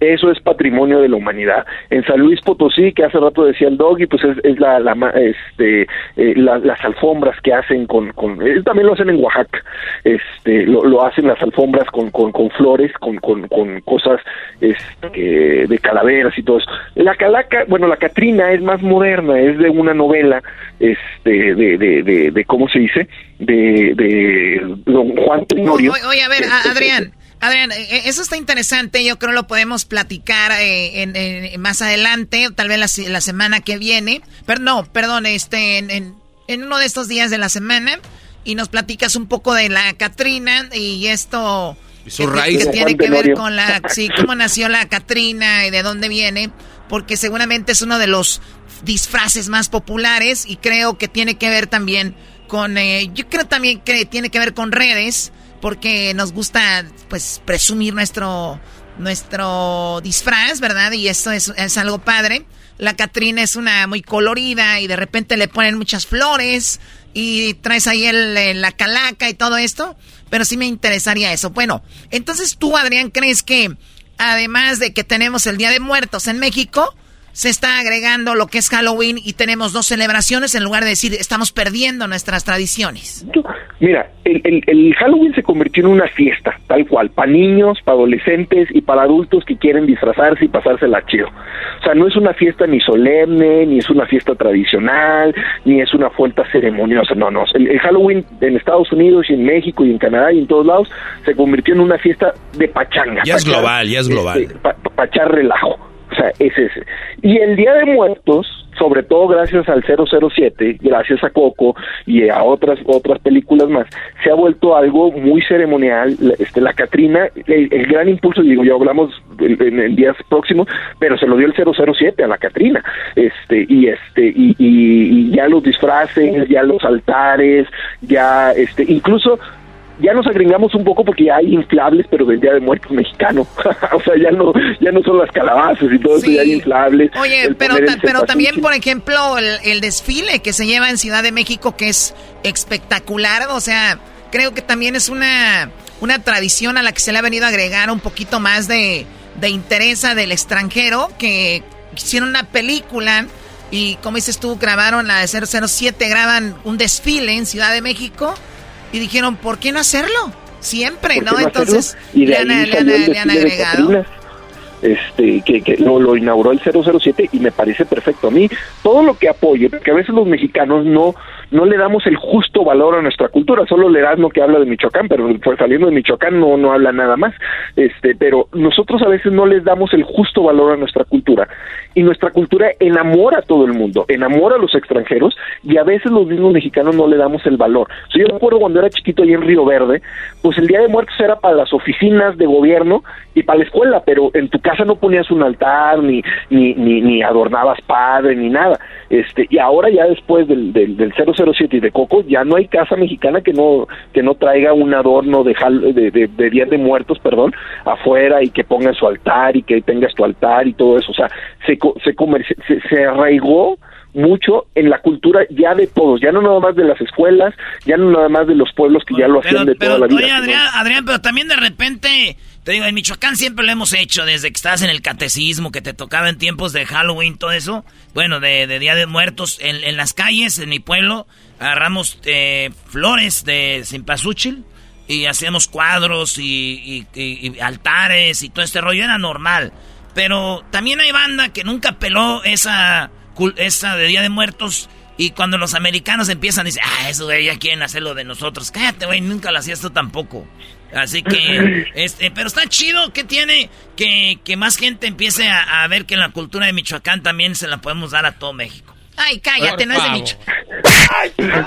eso es patrimonio de la humanidad. En San Luis Potosí, que hace rato decía el doggy, pues es, la, la, este, eh, las alfombras que hacen con, con eh, también lo hacen en Oaxaca, este, lo, lo hacen las alfombras con, con, con flores, con, con, con cosas este, de calaveras y todo eso. La calaca, bueno, la Catrina es más moderna, es de una novela, este, de, de, de, de ¿cómo se dice? De, de don Juan Tenorio. Oye, a ver, Adrián. Adrián, eh, eh, eso está interesante, yo creo lo podemos platicar eh, en, más adelante, tal vez la, semana que viene, pero no, perdón, este, en, uno de estos días de la semana, y nos platicas un poco de la Catrina y esto... su raíz. Que tiene que ver con la, sí, cómo nació la Catrina y de dónde viene, porque seguramente es uno de los disfraces más populares y creo que tiene que ver también con, yo creo también que tiene que ver con redes, porque nos gusta pues presumir nuestro nuestro disfraz, ¿verdad? Y esto es, es algo padre. La Catrina es una muy colorida y de repente le ponen muchas flores y traes ahí el, la calaca y todo esto, pero sí me interesaría eso. Bueno, entonces tú, Adrián, ¿crees que además de que tenemos el Día de Muertos en México, se está agregando lo que es Halloween y tenemos dos celebraciones en lugar de decir estamos perdiendo nuestras tradiciones. Mira, el, el, Halloween se convirtió en una fiesta, tal cual, para niños, para adolescentes y para adultos que quieren disfrazarse y pasársela chido. O sea, no es una fiesta ni solemne, ni es una fiesta tradicional, ni es una fiesta ceremoniosa, no, no. El, Halloween en Estados Unidos y en México y en Canadá y en todos lados se convirtió en una fiesta de pachanga. Ya es global, ya es global. Este, pachar relajo. O sea, es ese. Y el Día de Muertos, sobre todo gracias al 007, gracias a Coco y a otras otras películas más, se ha vuelto algo muy ceremonial. Este, la Catrina, el, gran impulso, digo, ya hablamos en, el días próximos, pero se lo dio el 007 a la Catrina, este, y este, y, y ya los disfraces, ya los altares, ya, este, incluso ya nos agringamos un poco porque ya hay inflables, pero del Día de Muertos mexicano. o sea, ya no, ya no son las calabazas y todo eso, ya hay inflables. Oye, pero, pero también, por ejemplo, el, el, desfile que se lleva en Ciudad de México, que es espectacular, o sea, creo que también es una, una tradición a la que se le ha venido a agregar un poquito más de, de interés del extranjero, que hicieron una película y, como dices tú, grabaron la de 007, graban un desfile en Ciudad de México y dijeron, ¿por qué no hacerlo? Siempre, ¿no? Entonces le, han, agregado. Este, que, que lo, lo, inauguró el 007 y me parece perfecto a mí. Todo lo que apoye, porque a veces los mexicanos no no le damos el justo valor a nuestra cultura, solo le das lo que habla de Michoacán, pero pues saliendo de Michoacán no, no habla nada más. Este, pero nosotros a veces no les damos el justo valor a nuestra cultura y nuestra cultura enamora a todo el mundo, enamora a los extranjeros y a veces los mismos mexicanos no le damos el valor. yo recuerdo cuando era chiquito ahí en Río Verde, pues el Día de Muertos era para las oficinas de gobierno y para la escuela, pero en tu casa no ponías un altar ni ni ni, ni adornabas padre ni nada. Este, y ahora ya después del, del, del 007 y de Coco, ya no hay casa mexicana que no, que no traiga un adorno de, de, de, de Día de Muertos, perdón, afuera y que ponga su altar y que tengas tu altar y todo eso. O sea, se, se, se, arraigó mucho en la cultura ya de todos, ya no nada más de las escuelas, ya no nada más de los pueblos que ya lo hacían de toda la vida. Oye, Adrián, Adrián, pero también de repente te digo, en Michoacán siempre lo hemos hecho, desde que estabas en el catecismo, que te tocaba en tiempos de Halloween, todo eso. Bueno, de, Día de Muertos, en, las calles, en mi pueblo, agarramos eh, flores de cempasúchil y hacíamos cuadros y, altares y todo este rollo. Era normal. Pero también hay banda que nunca peló esa, esa de Día de Muertos. Y cuando los americanos empiezan, dicen, ah, eso de ya quieren hacerlo de nosotros. Cállate, güey, nunca lo hacías tú tampoco. Así que, este, pero está chido que tiene que, que más gente empiece a, ver que la cultura de Michoacán también se la podemos dar a todo México. Ay, cállate, no es de Michoacán.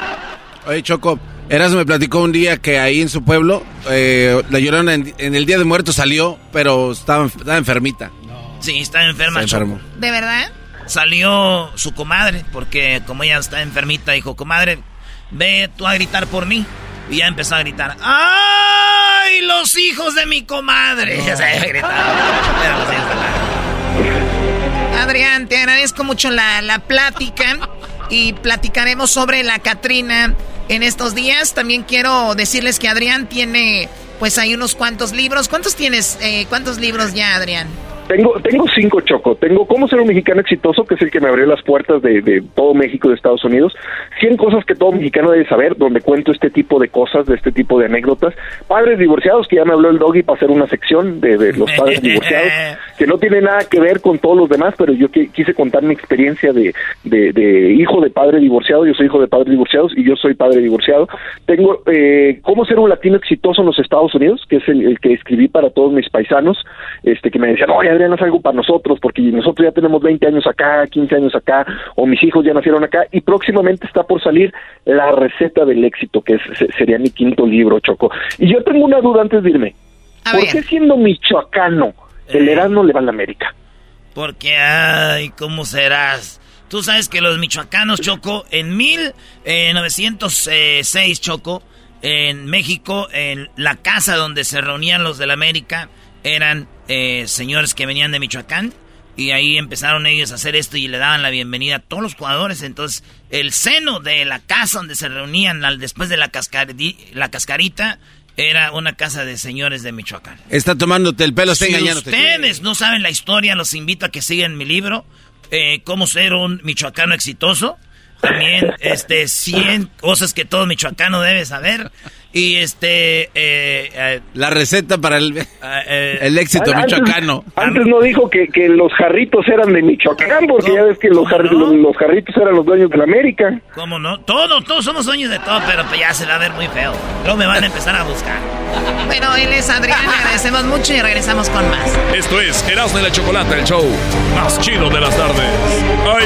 Oye, Choco, Eras me platicó un día que ahí en su pueblo, eh, la llorona en, el Día de Muertos salió, pero estaba, estaba enfermita. Sí, está enferma. Enfermo. ¿De verdad? Salió su comadre, porque como ella está enfermita, dijo, comadre, ve tú a gritar por mí. Y ya empezó a gritar, ¡ay, los hijos de mi comadre! Ya se Adrián, te agradezco mucho la, la plática y platicaremos sobre la Catrina en estos días. También quiero decirles que Adrián tiene, pues hay unos cuantos libros. ¿Cuántos tienes? Eh, ¿Cuántos libros ya, Adrián? Tengo, tengo cinco, Choco. Tengo Cómo ser un mexicano exitoso, que es el que me abrió las puertas de, de todo México y de Estados Unidos. 100 cosas que todo mexicano debe saber, donde cuento este tipo de cosas, de este tipo de anécdotas. Padres divorciados, que ya me habló el doggy para hacer una sección de, de los padres divorciados, que no tiene nada que ver con todos los demás, pero yo qui- quise contar mi experiencia de, de, de hijo de padre divorciado. Yo soy hijo de padres divorciados y yo soy padre divorciado. Tengo eh, Cómo ser un latino exitoso en los Estados Unidos, que es el, el que escribí para todos mis paisanos, este que me decían, oye Adrián, haz algo para nosotros, porque nosotros ya tenemos 20 años acá, 15 años acá, o mis hijos ya nacieron acá, y próximamente está por salir La receta del éxito, que es, sería mi quinto libro, Choco. Y yo tengo una duda antes de irme. ¿Por qué siendo michoacano el Erasmo le va a la América? Porque, ay, ¿cómo serás? Tú sabes que los michoacanos, Choco, en 1906, Choco, en México, en la casa donde se reunían los de la América, eran eh, señores que venían de Michoacán. Y ahí empezaron ellos a hacer esto y le daban la bienvenida a todos los jugadores. Entonces, el seno de la casa donde se reunían al- después de la, cascari- la cascarita era una casa de señores de Michoacán. Está tomándote el pelo, está Si engañándote. ustedes no saben la historia, los invito a que sigan mi libro, eh, Cómo ser un michoacano exitoso. También, este, 100 cosas que todo michoacano debe saber. Y este, eh, eh, La receta para el, eh, el éxito antes- michoacano. Antes no dijo que, que los jarritos eran de Michoacán, porque ya ves que los, jar- los jarritos eran los dueños de la América. ¿cómo no? Todos, todos somos dueños de todo, pero pues ya se va a ver muy feo. Luego me van a empezar a buscar. Bueno, él es Adrián, le agradecemos mucho y regresamos con más. Esto es Erasmo y la Chocolata, el show más chido de las tardes. ¡Ay!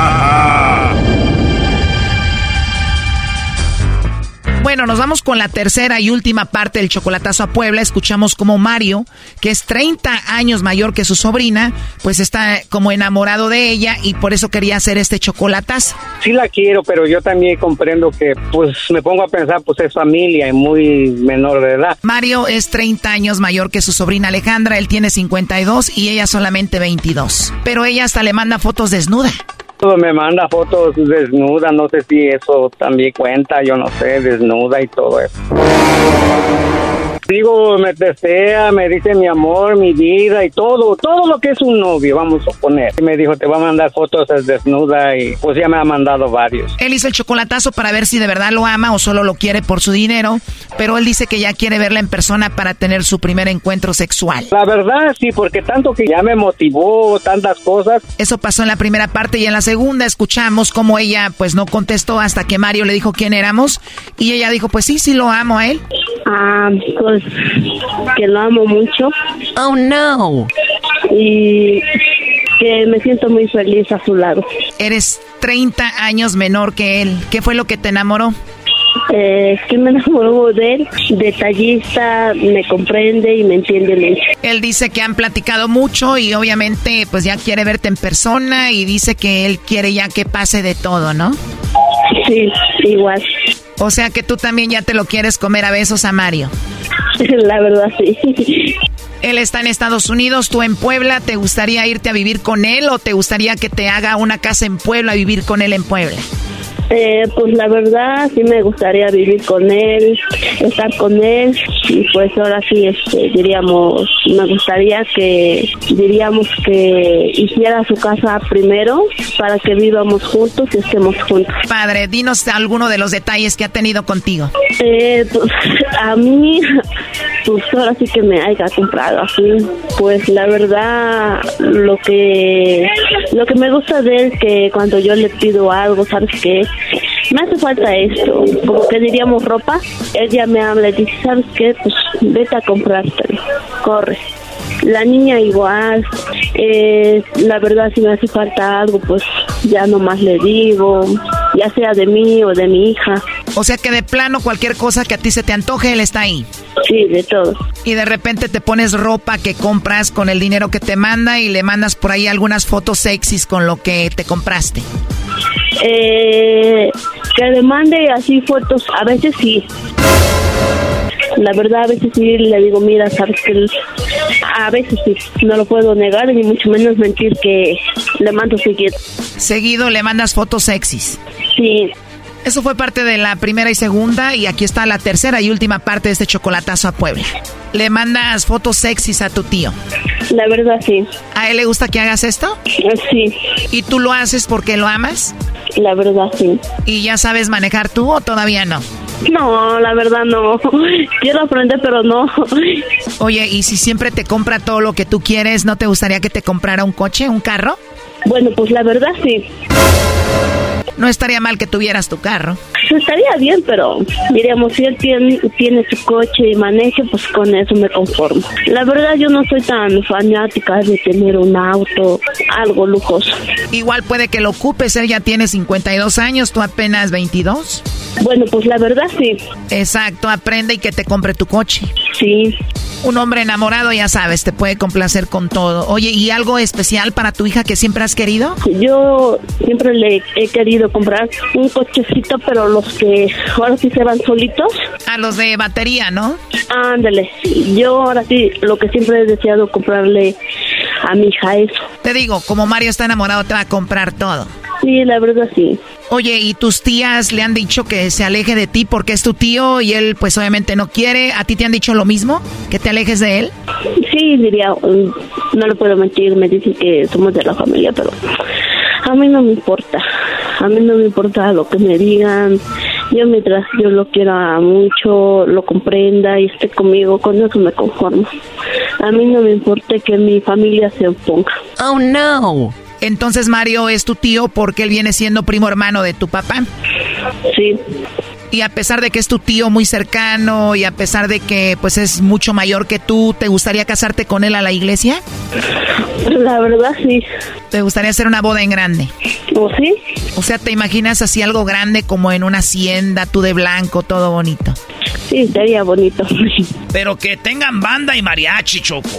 Bueno, nos vamos con la tercera y última parte del chocolatazo a Puebla. Escuchamos como Mario, que es 30 años mayor que su sobrina, pues está como enamorado de ella y por eso quería hacer este chocolatazo. Sí la quiero, pero yo también comprendo que, pues, me pongo a pensar, pues es familia y muy menor de edad. Mario es 30 años mayor que su sobrina Alejandra, él tiene 52 y ella solamente 22. Pero ella hasta le manda fotos desnuda. Todo me manda fotos desnuda, no sé si eso también cuenta, yo no sé, desnuda y todo eso. Digo, me desea, me dice mi amor, mi vida y todo, todo lo que es un novio, vamos a poner. Y me dijo, te va a mandar fotos desnuda y pues ya me ha mandado varios. Él hizo el chocolatazo para ver si de verdad lo ama o solo lo quiere por su dinero, pero él dice que ya quiere verla en persona para tener su primer encuentro sexual. La verdad, sí, porque tanto que ya me motivó, tantas cosas. Eso pasó en la primera parte y en la segunda escuchamos cómo ella pues no contestó hasta que Mario le dijo quién éramos y ella dijo, pues sí, sí lo amo a él. Ah, pues que lo amo mucho. Oh no. Y que me siento muy feliz a su lado. Eres 30 años menor que él. ¿Qué fue lo que te enamoró? Eh, que me enamoró de él, detallista, me comprende y me entiende mucho. Él dice que han platicado mucho y obviamente pues ya quiere verte en persona y dice que él quiere ya que pase de todo, ¿no? Sí, igual. O sea que tú también ya te lo quieres comer a besos a Mario. La verdad sí. Él está en Estados Unidos, tú en Puebla, ¿te gustaría irte a vivir con él o te gustaría que te haga una casa en Puebla a vivir con él en Puebla? Eh, pues la verdad sí me gustaría vivir con él, estar con él y pues ahora sí este, diríamos, me gustaría que diríamos que hiciera su casa primero para que vivamos juntos y estemos juntos. Padre, dinos alguno de los detalles que ha tenido contigo. Eh, pues a mí, pues ahora sí que me haya comprado así, pues la verdad lo que lo que me gusta de él que cuando yo le pido algo, sabes qué, me hace falta esto, como que diríamos ropa, ella me habla y dice, ¿sabes qué? Pues vete a comprártelo, corre. La niña igual, eh, la verdad si me hace falta algo, pues ya nomás le digo, ya sea de mí o de mi hija. O sea que de plano cualquier cosa que a ti se te antoje, él está ahí. Sí, de todo. Y de repente te pones ropa que compras con el dinero que te manda y le mandas por ahí algunas fotos sexys con lo que te compraste. Eh, que le mande así fotos, a veces sí. La verdad, a veces sí le digo, mira, sabes que a veces sí, no lo puedo negar, ni mucho menos mentir que le mando seguido. Seguido le mandas fotos sexys. Sí. Eso fue parte de la primera y segunda y aquí está la tercera y última parte de este chocolatazo a Puebla. Le mandas fotos sexys a tu tío. La verdad sí. ¿A él le gusta que hagas esto? Sí. ¿Y tú lo haces porque lo amas? La verdad sí. ¿Y ya sabes manejar tú o todavía no? No, la verdad no. Quiero aprender, pero no. Oye, ¿y si siempre te compra todo lo que tú quieres, no te gustaría que te comprara un coche, un carro? Bueno, pues la verdad sí. No estaría mal que tuvieras tu carro. Estaría bien, pero diríamos, si él tiene, tiene su coche y maneje, pues con eso me conformo. La verdad, yo no soy tan fanática de tener un auto, algo lujoso. Igual puede que lo ocupes, él ya tiene 52 años, tú apenas 22. Bueno, pues la verdad sí. Exacto, aprende y que te compre tu coche. Sí. Un hombre enamorado, ya sabes, te puede complacer con todo. Oye, ¿y algo especial para tu hija que siempre has querido? Yo siempre le he querido comprar un cochecito, pero los que ahora sí se van solitos. A los de batería, ¿no? Ándale. Yo ahora sí, lo que siempre he deseado comprarle a mi hija eso. Te digo, como Mario está enamorado, te va a comprar todo. Sí, la verdad sí. Oye, ¿y tus tías le han dicho que se aleje de ti porque es tu tío y él pues obviamente no quiere? ¿A ti te han dicho lo mismo? ¿Que te alejes de él? Sí, diría, um, no le puedo mentir, me dicen que somos de la familia, pero a mí no me importa. A mí no me importa lo que me digan. Yo mientras yo lo quiera mucho, lo comprenda y esté conmigo, con eso me conformo. A mí no me importa que mi familia se oponga. Oh, no. Entonces Mario es tu tío porque él viene siendo primo hermano de tu papá. Sí. Y a pesar de que es tu tío muy cercano y a pesar de que pues es mucho mayor que tú, ¿te gustaría casarte con él a la iglesia? La verdad sí. ¿Te gustaría hacer una boda en grande? ¿O sí? O sea, ¿te imaginas así algo grande como en una hacienda, tú de blanco, todo bonito? Sí, estaría bonito. Pero que tengan banda y mariachi, Choco.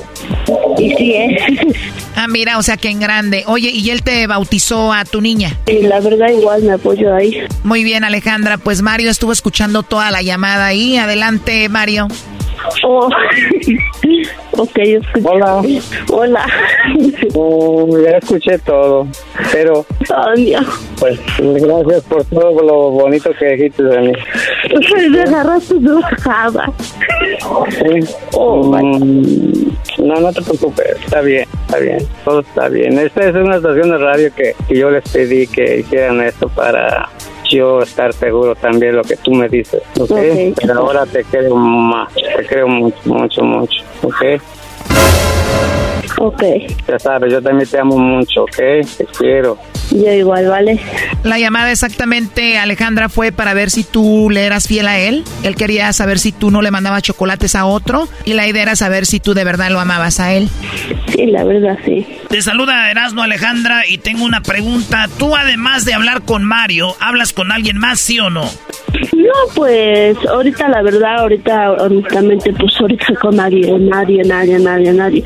Y sí, ¿eh? Ah, mira, o sea que en grande. Oye, ¿y él te bautizó a tu niña? Sí, la verdad igual me apoyo ahí. Muy bien, Alejandra. Pues Mario estuvo escuchando toda la llamada ahí. Adelante, Mario. Oh, ok, escuché. Hola. Hola. Oh, ya escuché todo, pero pues gracias por todo lo bonito que dijiste de mí. Me agarraste de bajada. Sí. Mm, no, no te preocupes, está bien, está bien, todo está bien. Esta es una estación de radio que, que yo les pedí que hicieran esto para yo estar seguro también lo que tú me dices, ¿ok? Ok. Pero ahora te creo más, te creo mucho, mucho, mucho, ¿ok? Ok, Ya sabes, yo también te amo mucho, ¿ok? Te quiero. Yo igual, ¿vale? La llamada exactamente, Alejandra, fue para ver si tú le eras fiel a él. Él quería saber si tú no le mandabas chocolates a otro. Y la idea era saber si tú de verdad lo amabas a él. Sí, la verdad, sí. Te saluda Erasmo Alejandra y tengo una pregunta. Tú además de hablar con Mario, ¿hablas con alguien más, sí o no? No, pues ahorita la verdad, ahorita honestamente, pues ahorita con nadie, nadie, nadie, nadie, nadie.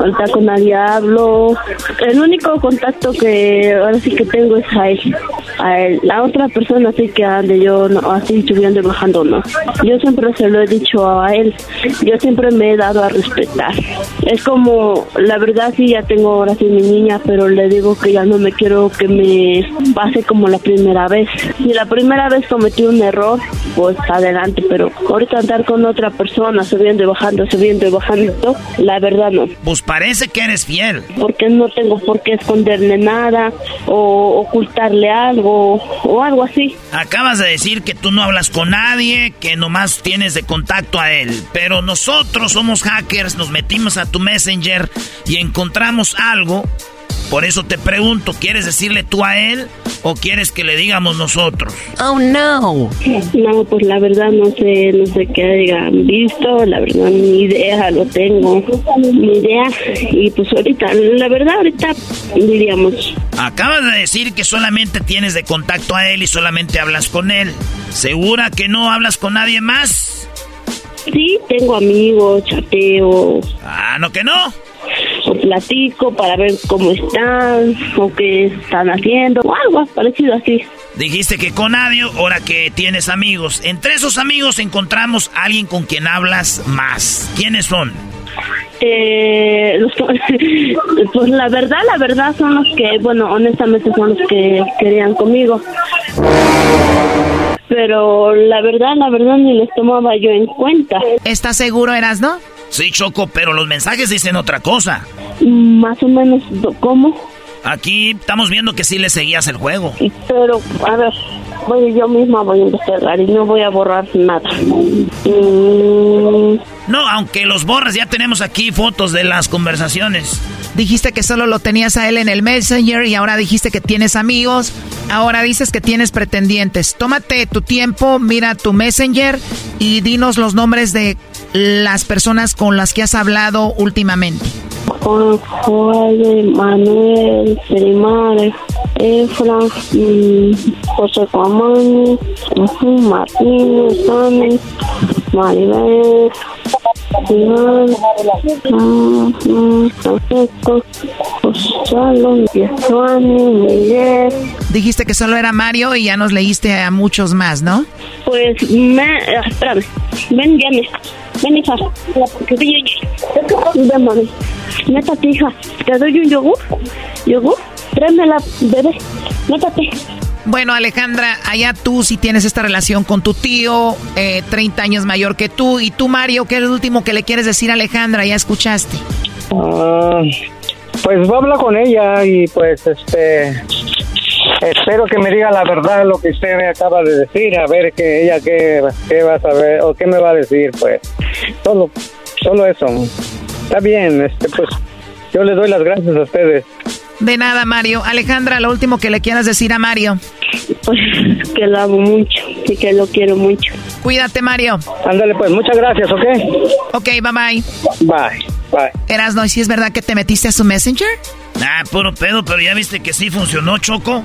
Ahorita con nadie hablo. El único contacto que ahora sí que tengo es a él. A él. La otra persona así que ande yo no, así subiendo y bajando no. Yo siempre se lo he dicho a él. Yo siempre me he dado a respetar. Es como, la verdad sí ya tengo ahora sí mi niña, pero le digo que ya no me quiero que me pase como la primera vez. Si la primera vez cometí un error, pues adelante, pero ahorita andar con otra persona subiendo y bajando, subiendo y bajando, la verdad no. Pues parece que eres fiel. Porque no tengo por qué esconderle nada o ocultarle algo o algo así. Acabas de decir que tú no hablas con nadie, que nomás tienes de contacto a él. Pero nosotros somos hackers, nos metimos a tu Messenger y encontramos algo. Por eso te pregunto, ¿quieres decirle tú a él o quieres que le digamos nosotros? Oh no. No, pues la verdad no sé, no sé qué hayan visto, la verdad ni idea lo tengo, ni idea. Y pues ahorita, la verdad ahorita diríamos, Acabas de decir que solamente tienes de contacto a él y solamente hablas con él. ¿Segura que no hablas con nadie más? sí, tengo amigos, chateo, Ah, no que no. Platico para ver cómo están, o qué están haciendo, o algo parecido así. Dijiste que con nadie, ahora que tienes amigos. Entre esos amigos encontramos a alguien con quien hablas más. ¿Quiénes son? Eh, pues la verdad, la verdad son los que, bueno, honestamente son los que querían conmigo. Pero la verdad, la verdad ni les tomaba yo en cuenta. ¿Estás seguro, eras, no? Sí, Choco, pero los mensajes dicen otra cosa. Más o menos, ¿cómo? Aquí estamos viendo que sí le seguías el juego. Pero, a ver, voy, yo misma voy a investigar y no voy a borrar nada. Mm, No, aunque los borras, ya tenemos aquí fotos de las conversaciones. Dijiste que solo lo tenías a él en el Messenger y ahora dijiste que tienes amigos. Ahora dices que tienes pretendientes. Tómate tu tiempo, mira tu Messenger y dinos los nombres de las personas con las que has hablado últimamente. Juan, Juan, Manuel, Ferimar, Efra, mm, José Cuamani, ujú, Martínez, Dani, Maribel, Dijiste que solo era Mario y ya nos leíste a muchos más, ¿no? Pues, me, ah, espérame, ven, llame, ven, hija, Ven, mami, métate, hija, te doy un yogur, yogur, tráemela, bebé, métate. Bueno, Alejandra, allá tú sí tienes esta relación con tu tío, eh, 30 años mayor que tú. Y tú, Mario, ¿qué es lo último que le quieres decir a Alejandra? Ya escuchaste. Ah, pues voy a hablar con ella y pues este espero que me diga la verdad lo que usted me acaba de decir, a ver que ella qué, qué va a saber o qué me va a decir, pues solo solo eso. Está bien, este pues yo les doy las gracias a ustedes. De nada, Mario. Alejandra, lo último que le quieras decir a Mario. Pues que lo amo mucho y que lo quiero mucho. Cuídate, Mario. Ándale, pues muchas gracias, ¿ok? Ok, bye bye. Bye, bye. Erasno, ¿y si es verdad que te metiste a su Messenger? Ah, puro pedo, pero ya viste que sí funcionó, Choco.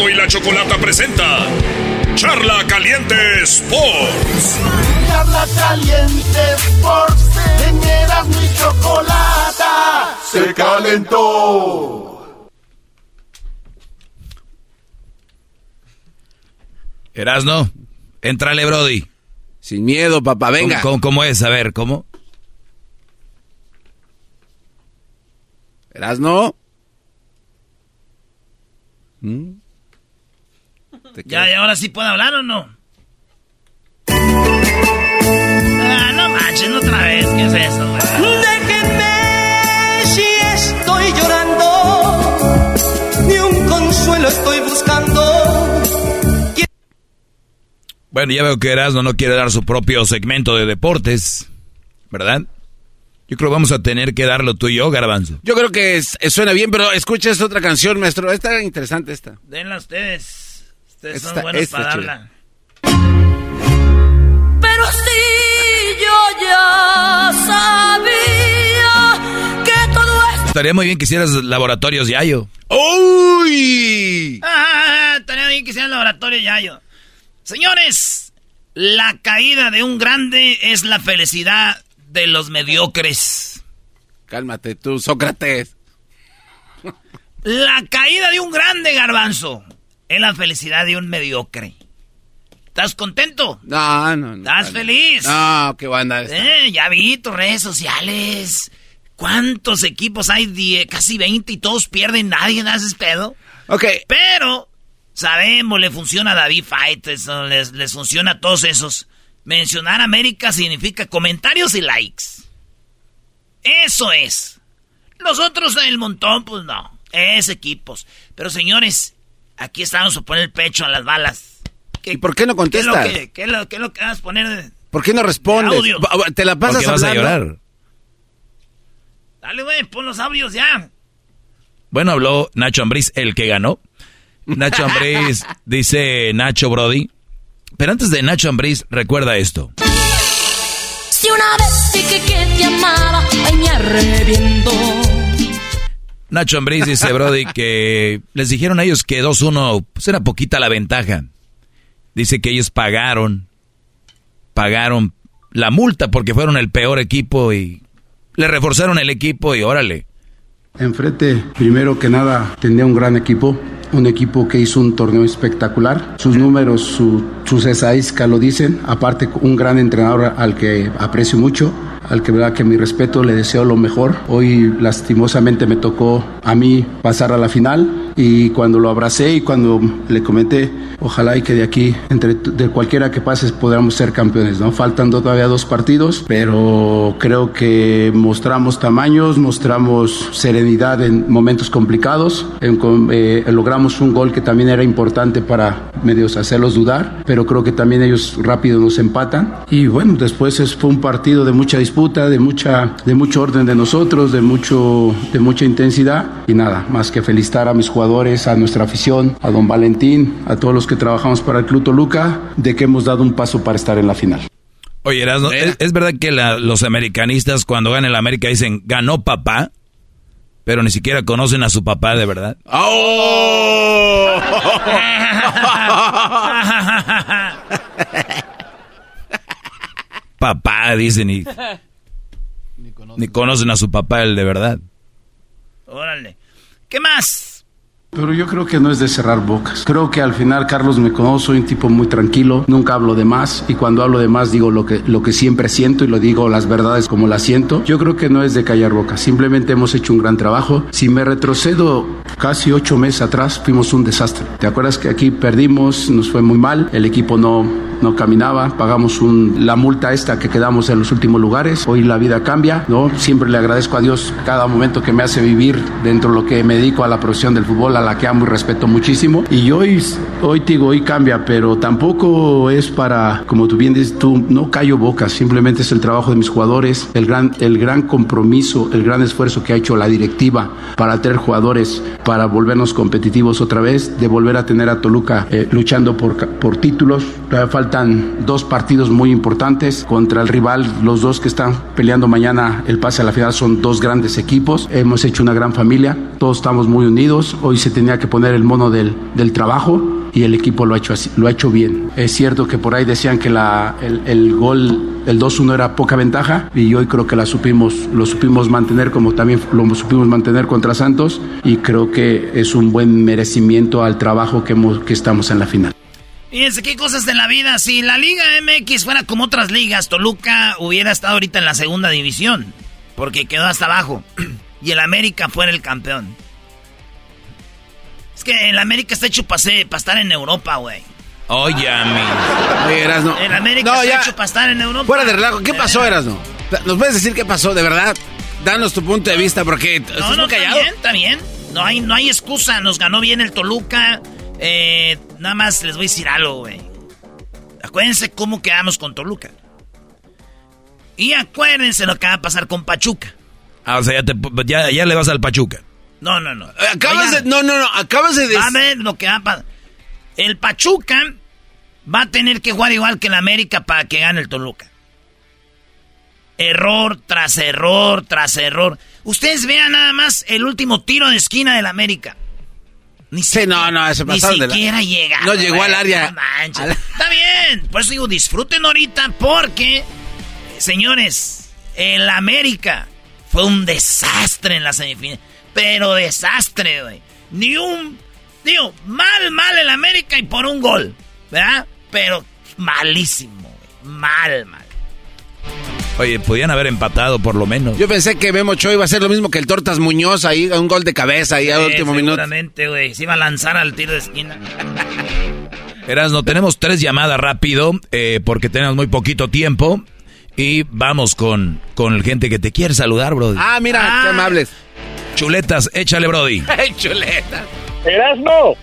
Erasmo y la chocolata presenta Charla Caliente Sports. Charla caliente Sports en Erasmo y Chocolata se calentó. Erasno, entrale, Brody. Sin miedo, papá, venga. ¿Cómo, cómo, cómo es? A ver, ¿cómo? Erasno. Ya, y ahora sí puedo hablar o no? Ah, no manches, otra vez. ¿Qué es eso, güey? Déjenme si estoy llorando, ni un consuelo estoy buscando. Bueno, ya veo que Erasmo no quiere dar su propio segmento de deportes, ¿verdad? Yo creo que vamos a tener que darlo tú y yo, Garbanzo. Yo creo que es- suena bien, pero escucha esta otra canción, maestro. Esta era interesante esta. Denla ustedes. Ustedes son buenos para darla. Pero sí, yo ya sabía que todo esto. Estaría muy bien que hicieras laboratorios Yayo. ¡Uy! Ah, estaría bien que sea el laboratorio Yayo. Señores, la caída de un grande es la felicidad de los mediocres. Cálmate tú, Sócrates. La caída de un grande garbanzo es la felicidad de un mediocre. ¿Estás contento? No, no, no. ¿Estás feliz? No, qué banda esta. Eh, ya vi tus redes sociales. ¿Cuántos equipos hay? Die- casi 20 y todos pierden. Nadie hace pedo. Ok. Pero sabemos, le funciona a David Faitelson, les, les funciona a todos esos. Mencionar América significa comentarios y likes. Eso es. Los otros, el montón, pues no. Es equipos. Pero señores, aquí estamos a poner el pecho a las balas. ¿Y por qué no ¿Qué es lo contestas? que, qué es lo, qué es lo que vas a poner? de- ¿Por qué no respondes? Audio. Te la pasas vas a hablando. llorar. Dale, güey, pon los audios ya. Bueno, habló Nacho Ambriz, el que ganó. Nacho Ambriz, dice Nacho Brody. Pero antes de Nacho Ambriz, recuerda esto. Si una vez dije que te amaba, ay, me arrepiento. Nacho Ambriz dice, Brody, que les dijeron a ellos que 2-1, pues era poquita la ventaja. Dice que ellos pagaron, pagaron la multa porque fueron el peor equipo y le reforzaron el equipo y órale. Enfrente, primero que nada, tenía un gran equipo, un equipo que hizo un torneo espectacular. Sus números, su- sus estadísticas lo dicen. Aparte, un gran entrenador al que aprecio mucho, al que verdad que mi respeto, le deseo lo mejor. Hoy, lastimosamente, me tocó a mí pasar a la final y cuando lo abracé y cuando le comenté, ojalá y que de aquí, entre de cualquiera que pase, podamos ser campeones, ¿no? Faltan todavía dos partidos, pero creo que mostramos tamaños, mostramos serenidad en momentos complicados, en eh, logramos un gol que también era importante para medios hacerlos dudar, pero creo que también ellos rápido nos empatan. Y bueno, después fue un partido de mucha disputa, de, mucha, de mucho orden de nosotros, de, mucho, de mucha intensidad. Y nada, más que felicitar a mis jugadores, a nuestra afición, a don Valentín, a todos los que trabajamos para el Club Toluca, de que hemos dado un paso para estar en la final. Oye, ¿es, verdad que los americanistas cuando ganan el América dicen, ganó papá? Pero ni siquiera conocen a su papá de verdad. ¡Oh! papá, dicen, y ni conocen a su papá el de verdad. Órale. ¿Qué más? Pero yo creo que no es de cerrar bocas. Creo que al final Carlos me conoce, soy un tipo muy tranquilo, nunca hablo de más y cuando hablo de más digo lo que, lo que siempre siento y lo digo las verdades como las siento. Yo creo que no es de callar bocas, simplemente hemos hecho un gran trabajo. Si me retrocedo casi ocho meses atrás, fuimos un desastre. ¿Te acuerdas que aquí perdimos, nos fue muy mal, el equipo no, no caminaba, pagamos la multa esta que quedamos en los últimos lugares, hoy la vida cambia, ¿no? Siempre le agradezco a Dios cada momento que me hace vivir dentro de lo que me dedico a la profesión del fútbol a la que amo y respeto muchísimo. Y hoy, hoy digo, hoy cambia, pero tampoco es para, como tú bien dices, tú no callo bocas, simplemente es el trabajo de mis jugadores, el gran, el gran compromiso, el gran esfuerzo que ha hecho la directiva para tener jugadores, para volvernos competitivos otra vez, de volver a tener a Toluca eh, luchando por, por títulos. Todavía faltan dos partidos muy importantes contra el rival, los dos que están peleando mañana el pase a la final son dos grandes equipos. Hemos hecho una gran familia, todos estamos muy unidos. Hoy se tenía que poner el mono del, del trabajo y el equipo lo ha hecho así, lo ha hecho bien. Es cierto que por ahí decían que la, el, el gol, el 2-1 era poca ventaja y hoy creo que la supimos, lo supimos mantener como también lo supimos mantener contra Santos y creo que es un buen merecimiento al trabajo que, hemos, que estamos en la final. Fíjense qué cosas de la vida. Si la Liga MX fuera como otras ligas, Toluca hubiera estado ahorita en la segunda división, porque quedó hasta abajo. Y el América fuera el campeón. Es que el América está hecho para estar en Europa, güey. Oye, amigo. Erasno. El América está hecho para estar en Europa. Fuera de relajo. ¿Qué pasó, Erasno? ¿Nos puedes decir qué pasó, de verdad? Danos tu punto de vista, porque... No, no, está bien, está bien. No hay, no hay excusa. Nos ganó bien el Toluca. Eh, nada más les voy a decir algo, güey. Acuérdense cómo quedamos con Toluca. Y acuérdense lo que va a pasar con Pachuca. Ah, o sea, ya, ya le vas al Pachuca. No, no, no. Acabas de. No, no, no. Acabas de. Va a ver lo que va a pasar. El Pachuca va a tener que jugar igual que el América para que gane el Toluca. Error tras error tras error. Ustedes vean nada más el último tiro de esquina del América. Ni sí, no, no, Ni siquiera llega. No llegó al área. Está bien. Por eso digo, disfruten ahorita porque, señores, el América fue un desastre en la semifinal. Pero desastre, güey. Ni un. Digo, mal, mal el América y por un gol. ¿Verdad? Pero malísimo, güey. Mal, mal. Oye, podían haber empatado por lo menos. Yo pensé que Memo Cho iba a ser lo mismo que el Tortas Muñoz ahí, un gol de cabeza ahí a último minuto. Seguramente, güey. Se iba a lanzar al tiro de esquina. no tenemos tres llamadas rápido eh, porque tenemos muy poquito tiempo. Y vamos con, con gente que te quiere saludar, bro. Ah, mira, qué ah. amables. Chuletas, échale, Brody. ¡Ay, chuletas! ¡Erasmo!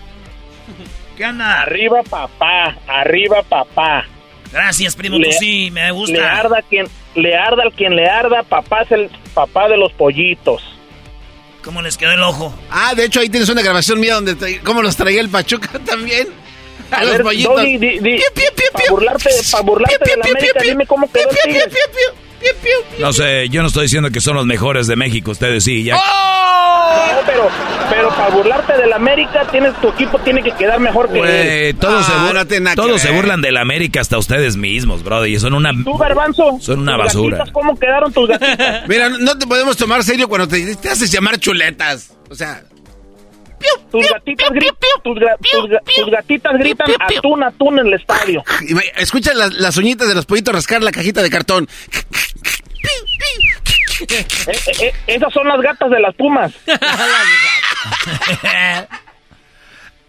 ¿Qué anda? Arriba, papá. Arriba, papá. Gracias, primo, le, sí, me gusta. Le arda, quien, le arda al quien le arda, papá es el papá de los pollitos. ¿Cómo les quedó el ojo? Ah, de hecho ahí tienes una grabación mía donde cómo los traía el Pachuca también. A, los pollitos. Para burlarte, pa burlarte de la América, dime cómo quedó el no sé, yo no estoy diciendo que son los mejores de México, ustedes sí, ya. ¡Oh! pero, pero para burlarte del América, tienes, tu equipo tiene que quedar mejor que Todos, se, ah, todos se burlan del América hasta ustedes mismos, brother, y son una... ¿Tú, Garbanzo? Son una basura. ¿Cómo quedaron tus gatitas? Mira, no te podemos tomar serio cuando te, te haces llamar chuletas. O sea... Tus gatitas, gritan, tus, gatitas gritan atún, atún en el estadio. Escucha las, las uñitas de los pollitos rascar la cajita de cartón. Eh, eh, eh, esas son las gatas de las pumas.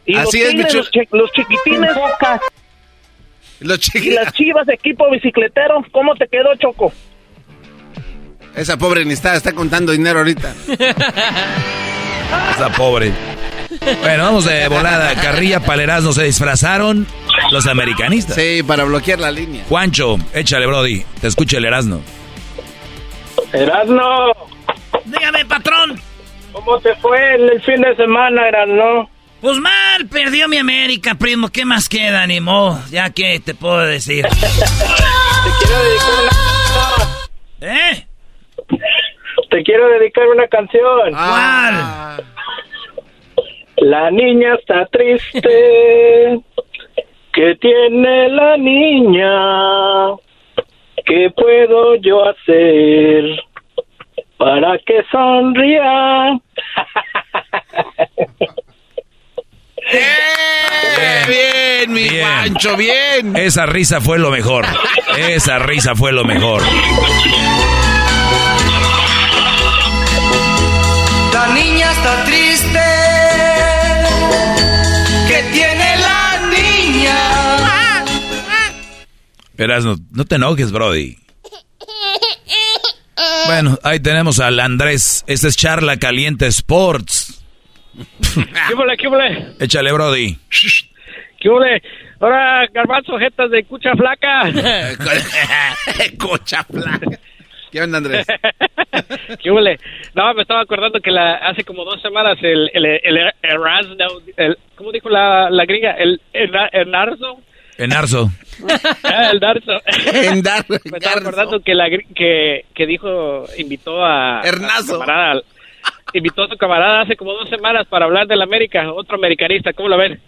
y Así los, es, los, los, chiquitines, los chiquitines. Y las chivas de equipo bicicletero, ¿cómo te quedó, Choco? Esa pobre ni está, está contando dinero ahorita. Esa pobre. Bueno, vamos de volada. Carrilla, Palerazno se disfrazaron los americanistas. Sí, para bloquear la línea. Juancho, échale, Brody. Te escucha el Erasno. Erasno. Dígame, patrón. ¿Cómo te fue en el fin de semana, Erasno? Pues mal, perdió mi América, primo. ¿Qué más queda, ni modo? Ya que te puedo decir. te quiero dedicar una ¿Eh? Te quiero dedicar una canción. ¿Cuál? La niña está triste. ¿Qué tiene la niña? ¿Qué puedo yo hacer para que sonría? Bien, mi Pancho, bien. Esa risa fue lo mejor. Esa risa fue lo mejor. La niña está triste. Verás, no, no te enojes, Brody. Bueno, ahí tenemos al Andrés. Esta es Charla Caliente Sports. ¿Qué vole, qué vole? Échale, Brody. ¿Qué vole? Ahora, garbanzo, jetas de cucha flaca. Cucha flaca. ¿Qué onda, Andrés? ¿Qué vole? No, me estaba acordando que la, hace como dos semanas el, el, el, ¿cómo dijo la, la gringa? El, el, el Narzo. Enarzo. Ah, el Darzo. En Dar- Me estaba acordando que, la, que, que dijo, invitó a... Hernazo. a invitó a su camarada hace como dos semanas para hablar del América, otro americanista, ¿cómo lo ven?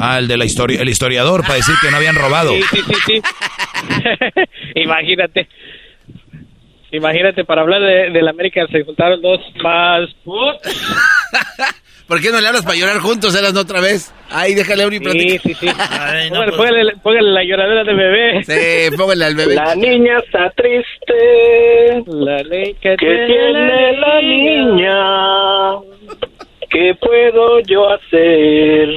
Ah, el de la historia, el historiador, para decir que no habían robado. Sí, sí, sí, sí. Imagínate. Imagínate, para hablar de, del América se juntaron dos más... ¿Por qué no le hablas para llorar juntos, Eras otra vez? Ay, déjale a Uri Sí, platicar. sí, sí. Póngale, póngale- póngale la lloradera de bebé. Sí, póngale al bebé. La niña está triste. La ley que tiene la niña. ¿Qué puedo yo hacer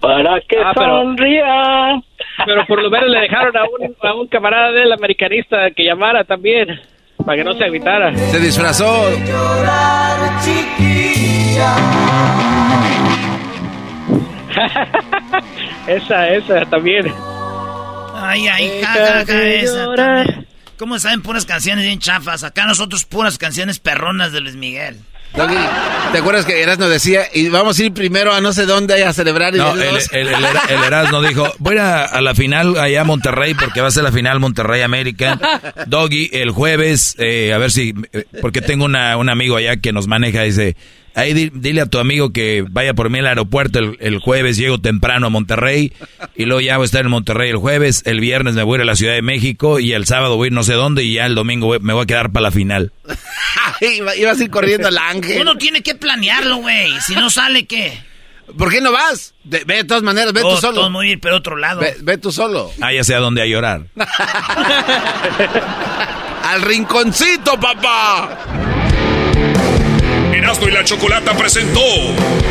para que Ah, pero- sonría? Pero por lo menos le dejaron a un, a un camarada del americanista que llamara también, para que no se agitara. Se disfrazó. esa, esa también. Ay, ay, Deja ja, ja, ja, de esa también. ¿Cómo saben puras canciones bien chafas? Acá nosotros puras canciones perronas de Luis Miguel. Doggy, ¿te acuerdas que Erasmo decía, y vamos a ir primero a no sé dónde a celebrar? y No, el, el, el, Era- el Erasmo dijo, voy a, ir a a la final allá a Monterrey porque va a ser la final Monterrey-América. Doggy, el jueves, eh, a ver si, eh, porque tengo una, un amigo allá que nos maneja, dice, ahí di- dile a tu amigo que vaya por mí al aeropuerto el, el jueves, llego temprano a Monterrey y luego ya voy a estar en Monterrey el jueves, el viernes me voy a ir a la Ciudad de México y el sábado voy a ir no sé dónde y ya el domingo voy- me voy a quedar para la final. Iba- Ibas a ir corriendo al ángel. Uno tiene que planearlo, güey. Si no sale, ¿qué? ¿Por qué no vas? De- ve de todas maneras, ve tú solo. todos muy bien, pero otro lado. Ve, ve tú solo. Ah, ya sé a dónde a llorar. Al rinconcito, papá. Erasmo y la Chocolata presentó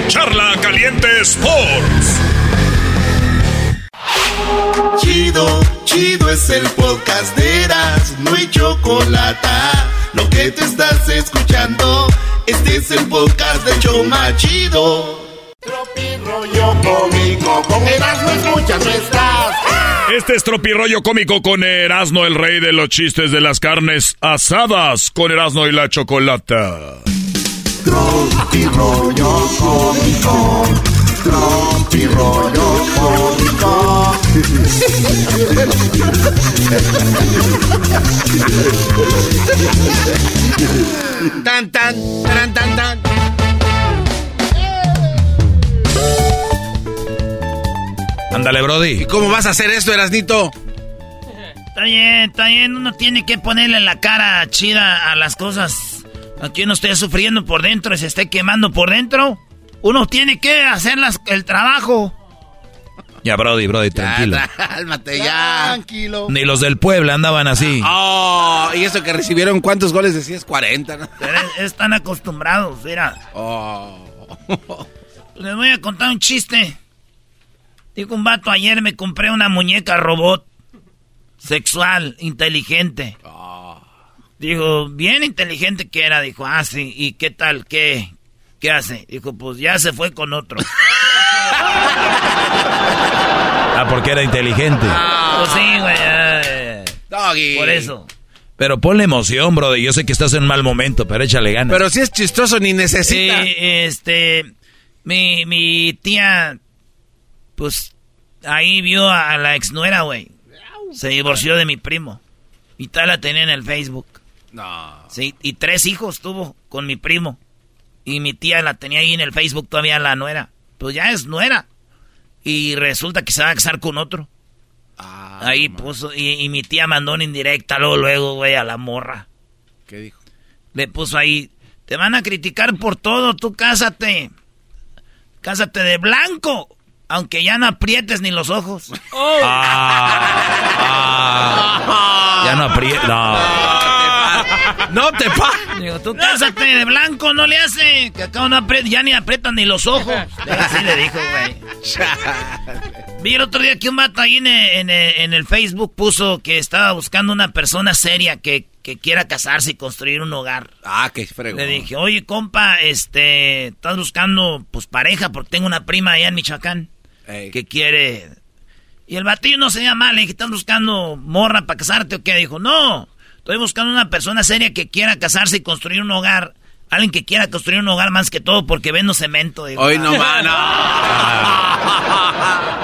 Charla Caliente Sports. Chido, chido es el podcast de Eras, no hay chocolate. Lo que te estás escuchando, este es el podcast de Choma Chido. Tropi rollo cómico, con Eras no escuchas, no estás. Este es Tropirollo Cómico con Erasmo, el rey de los chistes de las carnes asadas, con Erasmo y la Chocolata. Tropi rollo cómico, tropi rollo cómico. Tan, tan, tan, tan, tan. Ándale, Brody. ¿Y cómo vas a hacer esto, Erasnito? Está bien, está bien. Uno tiene que ponerle la cara chida a las cosas. Aquí uno esté sufriendo por dentro y se esté quemando por dentro. Uno tiene que hacer las- el trabajo. Ya, Brody, Brody, tranquilo. Cálmate ya. Tranquilo. Ni los del Puebla andaban así. Oh, y eso que recibieron, ¿cuántos goles decías? 40, ¿no? Pero es- están acostumbrados, mira. Oh. Les voy a contar un chiste. Dijo un vato, ayer me compré una muñeca robot. Sexual, inteligente. Dijo, bien inteligente que era. Dijo, ah, sí. ¿Y qué tal? ¿Qué? ¿qué hace? Dijo, pues ya se fue con otro. ah, porque era inteligente. Pues sí, güey. Doggy. Por eso. Pero ponle emoción, bro. Yo sé que estás en un mal momento, pero échale ganas. Pero si es chistoso, ni necesita. Este. Mi, mi tía, pues, ahí vio a la exnuera, güey. Se divorció de mi primo. Y tal la tenía en el Facebook. No. Sí, y tres hijos tuvo con mi primo. Y mi tía la tenía ahí en el Facebook todavía la nuera. Pues ya es nuera. Y resulta que se va a casar con otro. Ah, ahí puso, y, mi tía mandó una indirecta luego, luego, güey, a la morra. ¿Qué dijo? Le puso ahí, te van a criticar por todo, tú cásate. Cásate de blanco, aunque ya no aprietes ni los ojos. Oh. Ah. ya no aprietes, no. No te pa. Digo, tú cásate de blanco, no le hace. Que acá no ya ni aprietan ni los ojos. Así le dijo, güey. Vi el otro día que un vato ahí en el, Facebook puso que estaba buscando una persona seria que, quiera casarse y construir un hogar. Ah, qué fregón. Le dije, oye, compa, este, estás buscando, pues, pareja, porque tengo una prima allá en Michoacán que quiere... Y el batillo no se llama mal, le dije, ¿estás buscando morra para casarte o qué? Dijo, no, Estoy buscando una persona seria que quiera casarse y construir un hogar. Alguien que quiera construir un hogar más que todo porque vendo cemento. Hoy no, mano.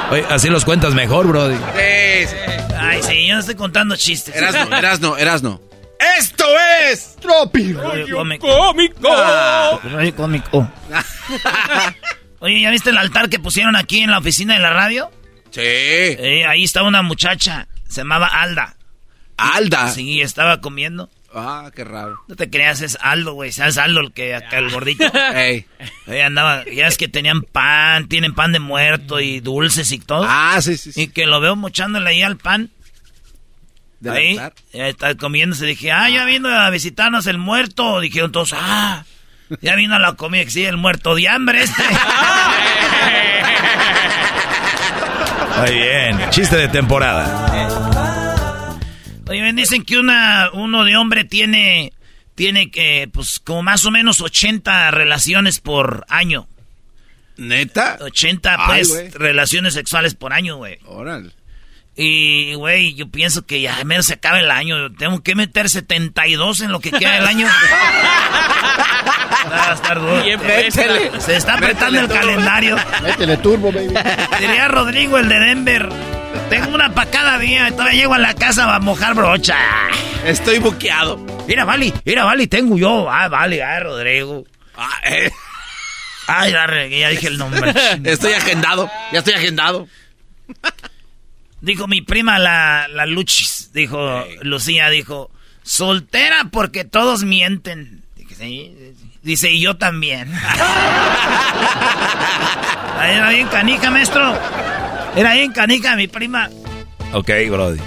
Oye, así los cuentas mejor, Brody. Sí, Ay, sí, yo no estoy contando chistes. Erasno, Erasno, Erasno. ¡Esto es! Tropi Cómico. Cómico. Ah. Cómico. Oye, ¿ya viste el altar que pusieron aquí en la oficina de la radio? Sí. Eh, ahí estaba una muchacha. Se llamaba Alda. Alda. Sí, estaba comiendo. Ah, qué raro. No te creas, es Aldo, güey. ¿Sabes Aldo, el que acá, el gordito? Ey. Ahí andaba, ya es que tenían pan, tienen pan de muerto y dulces y todo. Ah, sí, sí. sí. Y que lo veo mochándole ahí al pan. ¿De ahí, ya está comiéndose. Dije, ah, ya vino a visitarnos el muerto. Dijeron todos, ah, ya vino a la comida, sí, el muerto de hambre este. Muy bien, chiste de temporada. Oye, dicen que una, uno de hombre tiene, tiene que, pues, como más o menos 80 relaciones por año. ¿Neta? 80, pues, relaciones sexuales por año, güey. Órale. Y, güey, yo pienso que ya menos se acaba el año. Tengo que meter 72 en lo que queda del año. Va a estar duro. Se está apretando el calendario. Métele turbo, baby. Diría Rodrigo, el de Denver. Tengo una para cada día. Todavía llego a la casa a mojar brocha. Estoy buqueado. Mira, Vali, mira, Vali, tengo yo. Ah, vale, ah, Rodrigo. Ah, eh. Ay, ya, ya dije el nombre. estoy agendado, ya estoy agendado. Dijo mi prima la, la Luchis, dijo Lucía, dijo, soltera porque todos mienten. Dice, y yo también. Era bien canica, maestro. Era bien canica mi prima. Ok, Brody.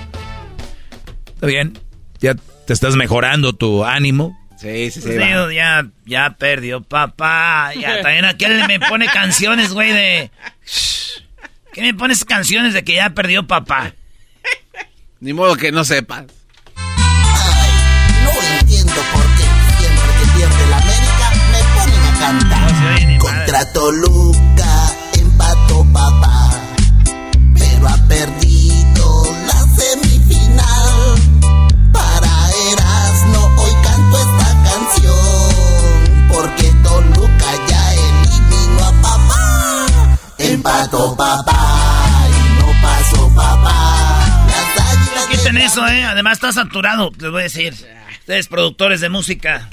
Está bien. Ya te estás mejorando tu ánimo. Sí, sí, sí. ya, ya perdió papá. Ya también aquel me pone canciones, güey, de... ¿Qué me pones canciones de que ya perdió papá? Ni modo que no sepas. Ay, no entiendo por qué siempre que pierde la América me ponen a cantar. No Contra Toluca empató papá, Empató papá y no pasó papá. Quiten eso, eh. Además está saturado, les voy a decir. Ustedes productores de música.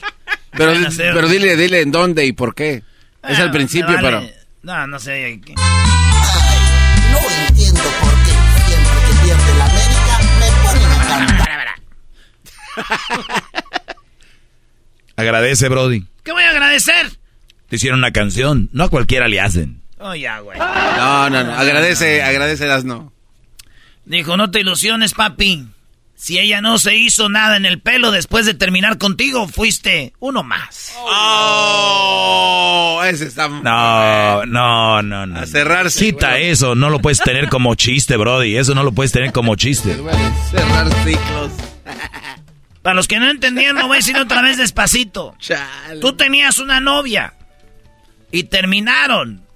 Pero, pero dile, dile en dónde y por qué. es al principio, pero... No, no sé. Ay, no entiendo por qué siempre que pierde la América me ponen a cantar. Agradece, Brody. ¿Qué voy a agradecer? Te hicieron una canción. No a cualquiera le hacen. Oh, ya, güey. No, no, no. Agradece, agradece no. Dijo, no te ilusiones, papi. Si ella no se hizo nada en el pelo después de terminar contigo, fuiste uno más. Oh, ese está... No, no, no, no. A cerrarse. Quita eso, no lo puedes tener como chiste, Brody. Eso no lo puedes tener como chiste. Cerrar ciclos. Para los que no entendían, lo voy a decir otra vez despacito. Tú tenías una novia. Y terminaron.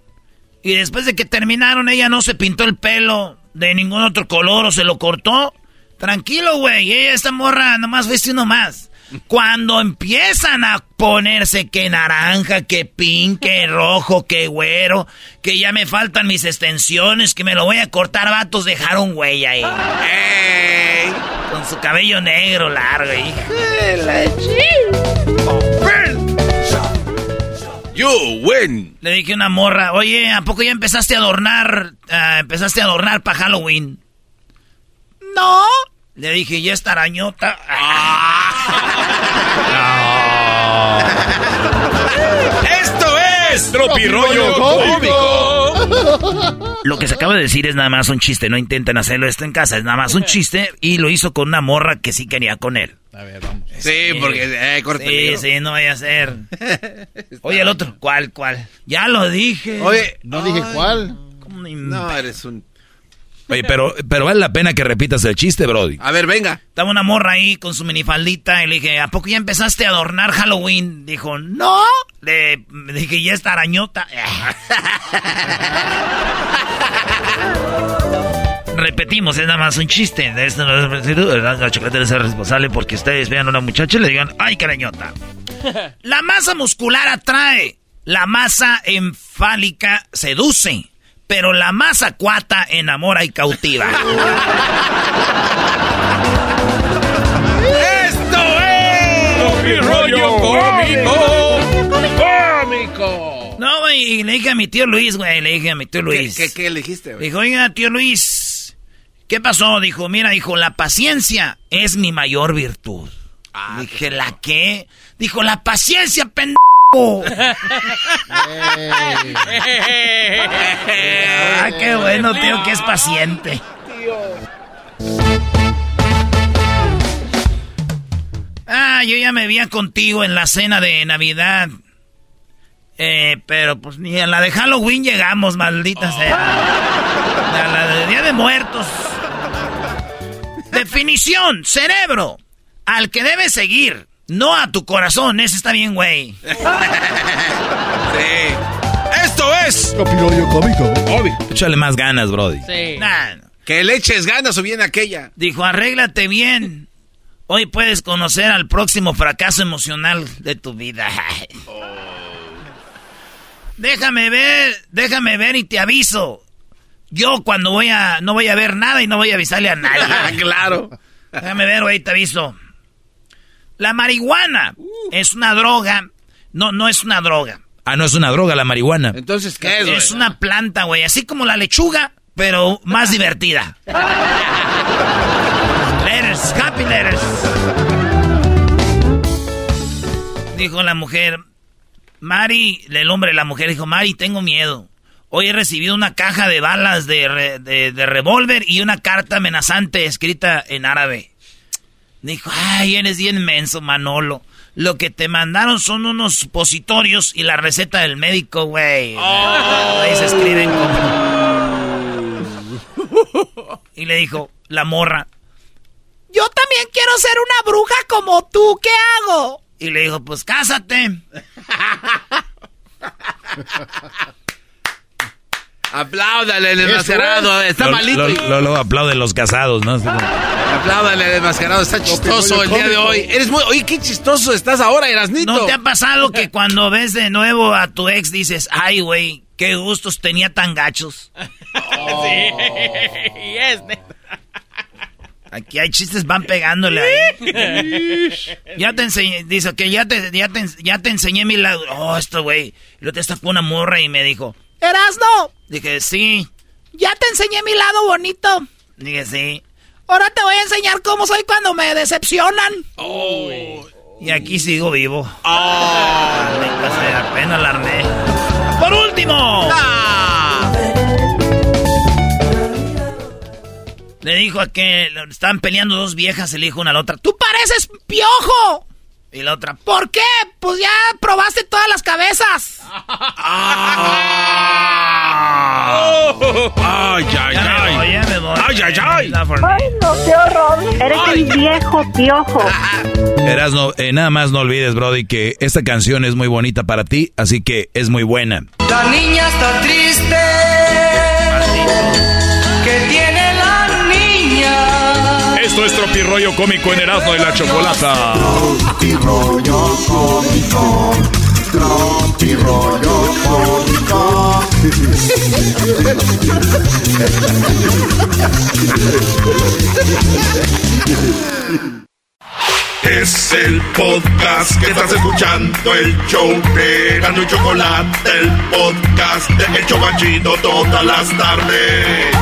Y después de que terminaron, ella no se pintó el pelo de ningún otro color o se lo cortó. Tranquilo, güey. Ella, esta morra, nomás viste uno más. Cuando empiezan a ponerse que naranja, que pink, que rojo, que güero, que ya me faltan mis extensiones, que me lo voy a cortar, vatos, dejaron güey ahí. Con su cabello negro largo, You win. Le dije a una morra, oye, ¿a poco ya empezaste a adornar, ah, empezaste a adornar para Halloween? No. Le dije, ¿ya esta arañota? ¡Esto es Tropirollo Cómico! Lo que se acaba de decir es nada más un chiste, no intenten hacerlo esto en casa, es nada más un chiste y lo hizo con una morra que sí quería con él. A ver, vamos. Sí, porque eh, corta Sí, sí, no vaya a ser. Oye, el otro, ¿cuál, cuál? Ya lo dije. Oye, No dije cuál. ¿Cómo no no, eres un... Oye, pero, pero vale la pena que repitas el chiste, Brody. A ver, venga. Estaba una morra ahí con su minifaldita y le dije, ¿a poco ya empezaste a adornar Halloween? Dijo, no. Le, le dije, ¿ya esta arañota? Repetimos, es nada más un chiste. De esto no es La chocolate debe ser responsable porque ustedes vean a una muchacha y le digan, ¡ay, qué arañota! La masa muscular atrae. La masa enfálica seduce. Pero la masa cuata enamora y cautiva. ¡Esto es Tropirollo Cómico! No, güey, y le dije a mi tío Luis, güey, le dije a mi tío ¿Qué, Luis. qué, qué le dijiste, güey? Dijo, oiga, tío Luis, ¿qué pasó? Dijo, mira, dijo, la paciencia es mi mayor virtud. Ah, Dije, ¿la qué? Dijo, la paciencia, pendejo. Ah, qué bueno, tío, que es paciente. Ah, yo ya me veía contigo en la cena de Navidad. Eh, pero pues ni a la de Halloween llegamos, maldita sea. A la de Día de Muertos. Definición, cerebro. Al que debes seguir, no a tu corazón. Ese está bien, güey. Sí. ¡Esto es Tropirollo Cómico. Obvio. Échale más ganas, Brody. Sí. Nah, Que le eches ganas o bien aquella. Dijo, arréglate bien. Hoy puedes conocer al próximo fracaso emocional de tu vida. Déjame ver, déjame ver y te aviso. Yo cuando voy a, no voy a ver nada y no voy a avisarle a nadie. claro. Déjame ver, güey, te aviso. La marihuana es una droga. No, no es una droga. Ah, no es una droga la marihuana. Entonces, ¿qué es? Es una planta, güey, así como la lechuga, pero más divertida. letters, happy letters. Dijo la mujer, Mari, el hombre, la mujer dijo, Mari, tengo miedo. Hoy he recibido una caja de balas de, re- de, de revólver y una carta amenazante escrita en árabe. Dijo, ay, eres bien menso, Manolo. Lo que te mandaron son unos supositorios y la receta del médico, güey. Ahí se escriben como... Y le dijo, la morra, yo también quiero ser una bruja como tú, ¿qué hago? Y le dijo, pues cásate. Apláudale, el enmascarado. Está Lo- malito. lo- lo- Luego aplauden los casados, ¿no? Apláudale, el enmascarado. Está chistoso el día de hoy. Eres muy... Oye, qué chistoso estás ahora, Erasnito. ¿No te ha pasado que cuando ves de nuevo a tu ex dices, ay, güey, qué gustos tenía tan gachos? Sí, es. Aquí hay chistes, van pegándole ahí. ya te enseñé, dice que ya te, ya te, ya te enseñé mi lado. Oh, esto, güey. Y luego te está fue una morra y me dijo, ¡Erasno! Dije, sí. Ya te enseñé mi lado bonito. Dije, sí. Ahora te voy a enseñar cómo soy cuando me decepcionan. Y aquí sigo vivo. Maldita sea, apenas la armé. ¡Por último! Le dijo a que estaban peleando dos viejas y le dijo una a la otra, ¡Tú pareces piojo! Y la otra, ¿por qué? Pues ya probaste todas las cabezas. Ay, ay, Ya me ay. voy, ya me voy. Ay, ay, ay! ¡Ay, no, qué horror! Eres el viejo piojo. Erasno, eh, nada más no olvides, Brody, que esta canción es muy bonita para ti, así que es muy buena. La niña está triste. ¿Qué Esto es Tropirollo Cómico en Erasmo de la Chocolata. Tropirollo cómico. Tropirollo cómico. Es el podcast que estás escuchando, el show de Gano y Chocolate, el podcast de El Chocachito todas las tardes.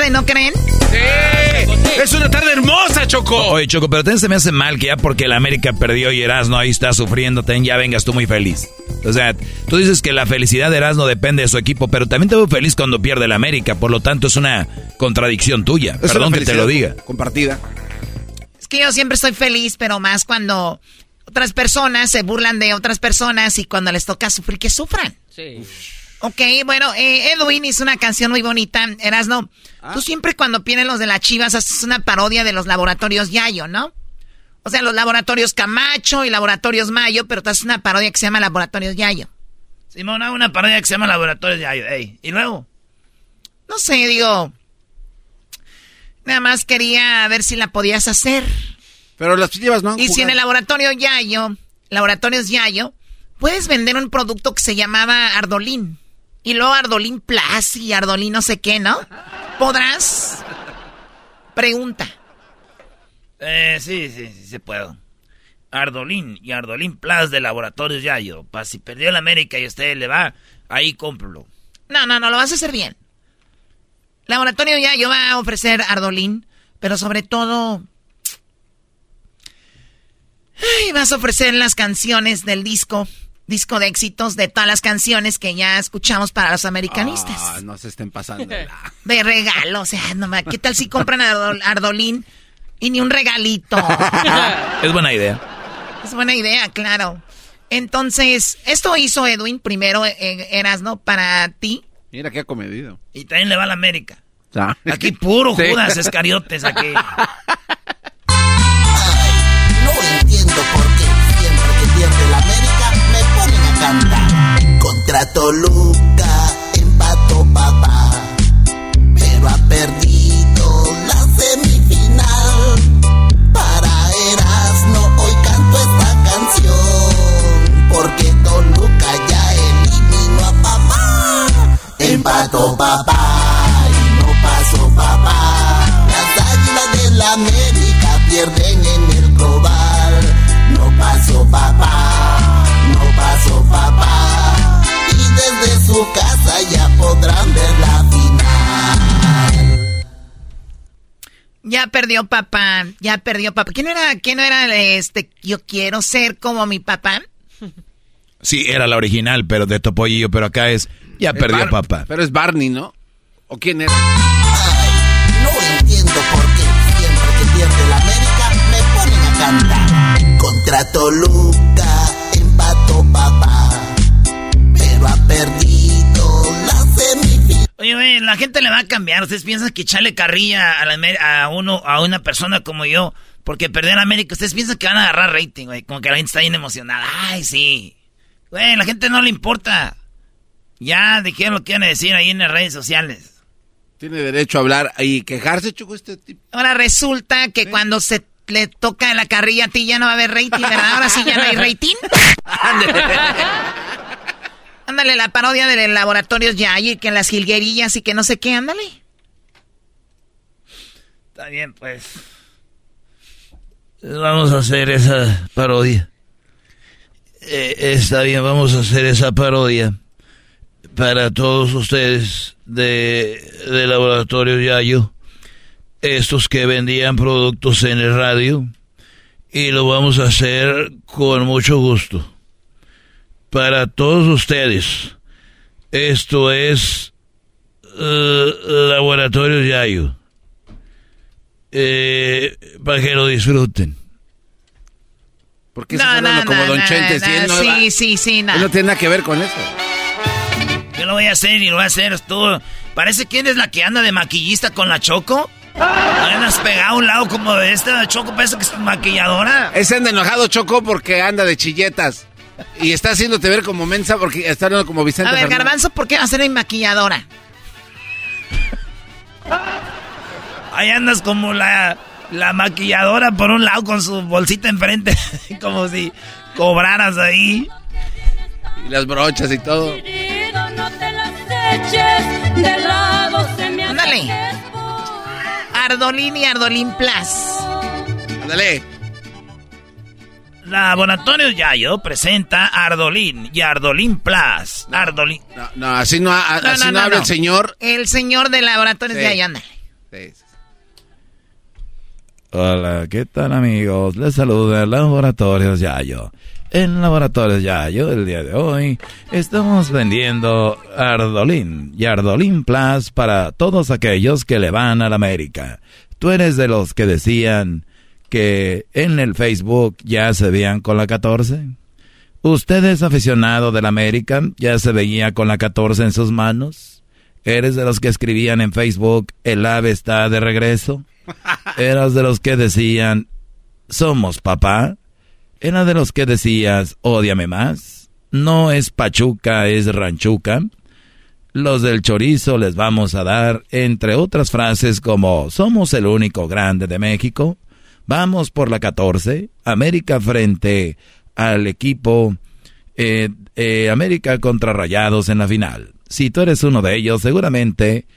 Tarde, ¿no creen? Es una tarde hermosa, Choco. Oye, Choco, pero también se me hace mal que ya porque la América perdió y Erasno ahí está sufriendo, también ya vengas tú muy feliz. O sea, tú dices que la felicidad de Erasno depende de su equipo, pero también te veo feliz cuando pierde la América, por lo tanto es una contradicción tuya. Es Perdón que te lo diga. Compartida. Es que yo siempre estoy feliz, pero más cuando otras personas se burlan de otras personas y cuando les toca sufrir, que sufran. Sí. Ok, bueno, eh, Edwin hizo una canción muy bonita. Erasno, tú siempre cuando vienen los de las chivas haces una parodia de los laboratorios Yayo, ¿no? O sea, los laboratorios Camacho y laboratorios Mayo, pero tú haces una parodia que se llama Laboratorios Yayo. Simón, hago una parodia que se llama Laboratorios Yayo. Ey, y luego. No sé, digo. Nada más quería ver si la podías hacer. Pero las chivas no han Y si en el laboratorio Yayo, Laboratorios Yayo, puedes vender un producto que se llamaba Ardolín. Y luego Ardolín Plus y Ardolín no sé qué, ¿no? ¿Podrás? Pregunta. Eh, sí, sí, sí, se puedo. Ardolín y Ardolín Plus de Laboratorios Yayo. Para si perdió el América y a usted le va, ahí cómpralo. No, no, no, lo vas a hacer bien. Laboratorio Yayo va a ofrecer Ardolín, pero sobre todo... Ay, vas a ofrecer las canciones del disco, disco de éxitos de todas las canciones que ya escuchamos para los americanistas. Ah, no se estén pasando. De regalo, o sea, no ma- ¿qué tal si compran Ardol- Ardolín y ni un regalito? Es buena idea. Es buena idea, claro. Entonces, esto hizo Edwin primero, eh, Erasno, para ti. Mira qué acomedido. Y también le va a la América. Ah. Aquí puro Sí. Judas Escariotes aquí. No entiendo por Contra Toluca empató papá, pero ha perdido la semifinal. Para Erasmo hoy canto esta canción, porque Toluca ya eliminó a papá. Empató papá y no pasó papá. Las águilas de la América pierden en el global. No pasó papá, podrán ver la final. Ya perdió papá, ya perdió papá. ¿Quién era, quién era este? Yo quiero ser como mi papá. Sí, era la original, pero de Topollillo, pero acá es ya Es perdió Bar- papá. Pero es Barney, ¿no? ¿O quién era? No entiendo por qué siempre que pierde la América me ponen a cantar. Contra Toluca empató papá, Oye, oye, la gente le va a cambiar. ¿Ustedes piensan que echarle carrilla a, la a uno, a una persona como yo, porque perdió en América, ustedes piensan que van a agarrar rating, güey? Como que la gente está bien emocionada. Ay, sí. Güey, la gente no le importa. Ya dijeron lo que iban a decir ahí en las redes sociales. Tiene derecho a hablar y quejarse, Choco, este tipo. Ahora resulta que cuando se le toca la carrilla a ti ya no va a haber rating, ¿verdad? Ahora sí ya no hay rating. Ándale, la parodia de laboratorios ya y que las jilguerillas y que no sé qué, ándale. Está bien, pues. Vamos a hacer esa parodia. Eh, está bien, vamos a hacer esa parodia para todos ustedes de, de Laboratorio Yayo, estos que vendían productos en el radio, y lo vamos a hacer con mucho gusto. Para todos ustedes, esto es eh, Laboratorio Yayo. Eh, para que lo disfruten. ¿Por qué no, no, como Don Chente? sí, sí, sí, nada. No tiene nada que ver con eso. Yo lo voy a hacer y lo voy a hacer tú. Parece que eres la que anda de maquillista con la Choco. Andas pegado a un lado como de esta Choco, parece que es maquilladora. Ese anda enojado Choco porque anda de chilletas. Y está haciéndote ver como mensa porque está hablando como Vicente. A ver, Garbanzo, ¿por qué va a ser mi maquilladora? Ahí andas como la, la maquilladora por un lado con su bolsita enfrente, como si cobraras ahí. Y las brochas y todo. Ándale. Ardolín y Ardolín Plus. Ándale. Laboratorio Yayo presenta Ardolín y Ardolín Plus. Ardolín. No, así no, así no, habla el señor. El señor de Laboratorios Yayo, ándale. Hola, ¿qué tal amigos? Les saluda Laboratorios Yayo. En Laboratorios Yayo, el día de hoy, estamos vendiendo Ardolín y Ardolín Plus para todos aquellos que le van a la América. Tú eres de los que decían que en el Facebook ya se veían con la 14. ¿Usted es aficionado del América? ¿Ya se veía con la 14 en sus manos? ¿Eres de los que escribían en Facebook, el ave está de regreso? ¿Eras de los que decían, somos papá? ¿Era de los que decías, odiame más? No es Pachuca, es Ranchuca. Los del chorizo les vamos a dar, entre otras frases como, somos el único grande de México. Vamos por la 14, América frente al equipo eh, eh, América contra Rayados en la final. Si tú eres uno de ellos, seguramente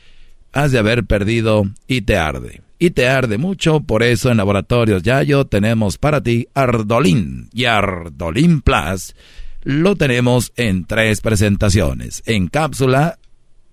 has de haber perdido y te arde y te arde mucho, por eso en Laboratorios Yayo tenemos para ti Ardolín y Ardolín Plus. Lo tenemos en tres presentaciones, en cápsula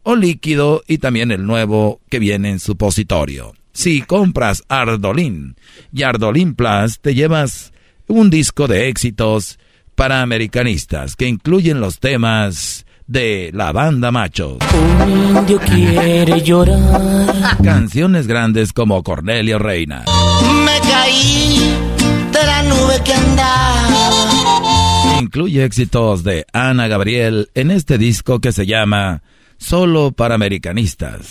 o líquido y también el nuevo que viene en supositorio. Si compras Ardolín y Ardolín Plus, te llevas un disco de éxitos para americanistas que incluyen los temas de la banda Machos. Un indio quiere llorar. Canciones grandes como Cornelio Reina. Me caí de la nube que andaba. Incluye éxitos de Ana Gabriel en este disco que se llama Solo para Americanistas.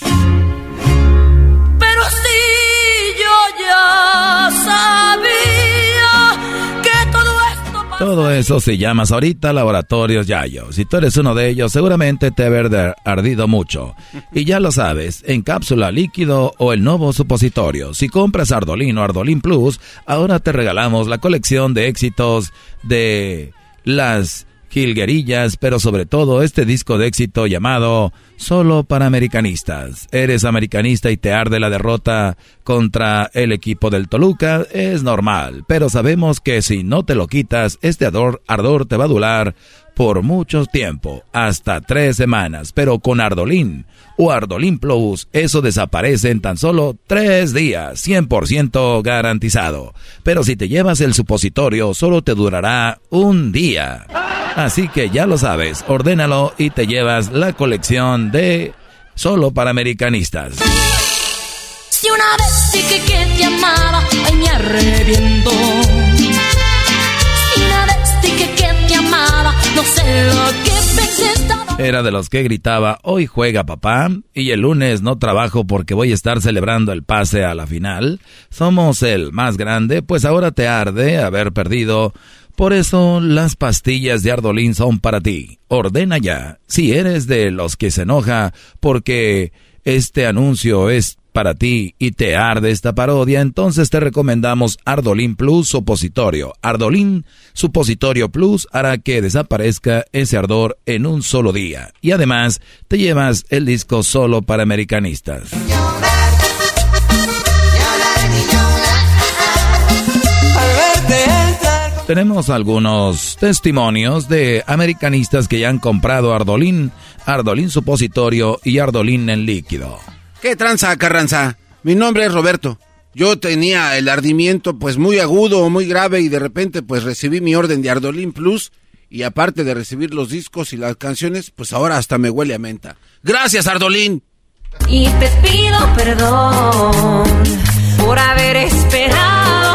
Todo eso si llamas ahorita Laboratorios Yayo. Si tú eres uno de ellos, seguramente te ha ardido mucho. Y ya lo sabes, en cápsula líquido o el nuevo supositorio. Si compras Ardolín o Ardolín Plus, ahora te regalamos la colección de éxitos de las Gilguerillas, pero sobre todo este disco de éxito llamado Solo para Americanistas. Eres americanista y te arde la derrota contra el equipo del Toluca, es normal, pero sabemos que si no te lo quitas, este ardor, ardor te va a durar por mucho tiempo, hasta tres semanas, pero con Ardolín o Ardolín Plus, eso desaparece en tan solo tres días, 100% garantizado. Pero si te llevas el supositorio, solo te durará un día. Así que ya lo sabes, ordénalo y te llevas la colección de solo para americanistas. Si una vez dije que te amaba, ay me. Era de los que gritaba, hoy juega papá, y el lunes no trabajo porque voy a estar celebrando el pase a la final. Somos el más grande, pues ahora te arde haber perdido por eso las pastillas de Ardolín son para ti. Ordena ya. Si eres de los que se enoja porque este anuncio es para ti y te arde esta parodia, entonces te recomendamos Ardolín Plus Supositorio. Ardolín Supositorio Plus hará que desaparezca ese ardor en un solo día. Y además te llevas el disco solo para americanistas. Tenemos algunos testimonios de americanistas que ya han comprado Ardolín, Ardolín supositorio y Ardolín en líquido. ¿Qué tranza, Carranza? Mi nombre es Roberto. Yo tenía el ardimiento pues muy agudo, muy grave y de repente pues recibí mi orden de Ardolín Plus y aparte de recibir los discos y las canciones, pues ahora hasta me huele a menta. Gracias, Ardolín. Y te pido perdón por haber esperado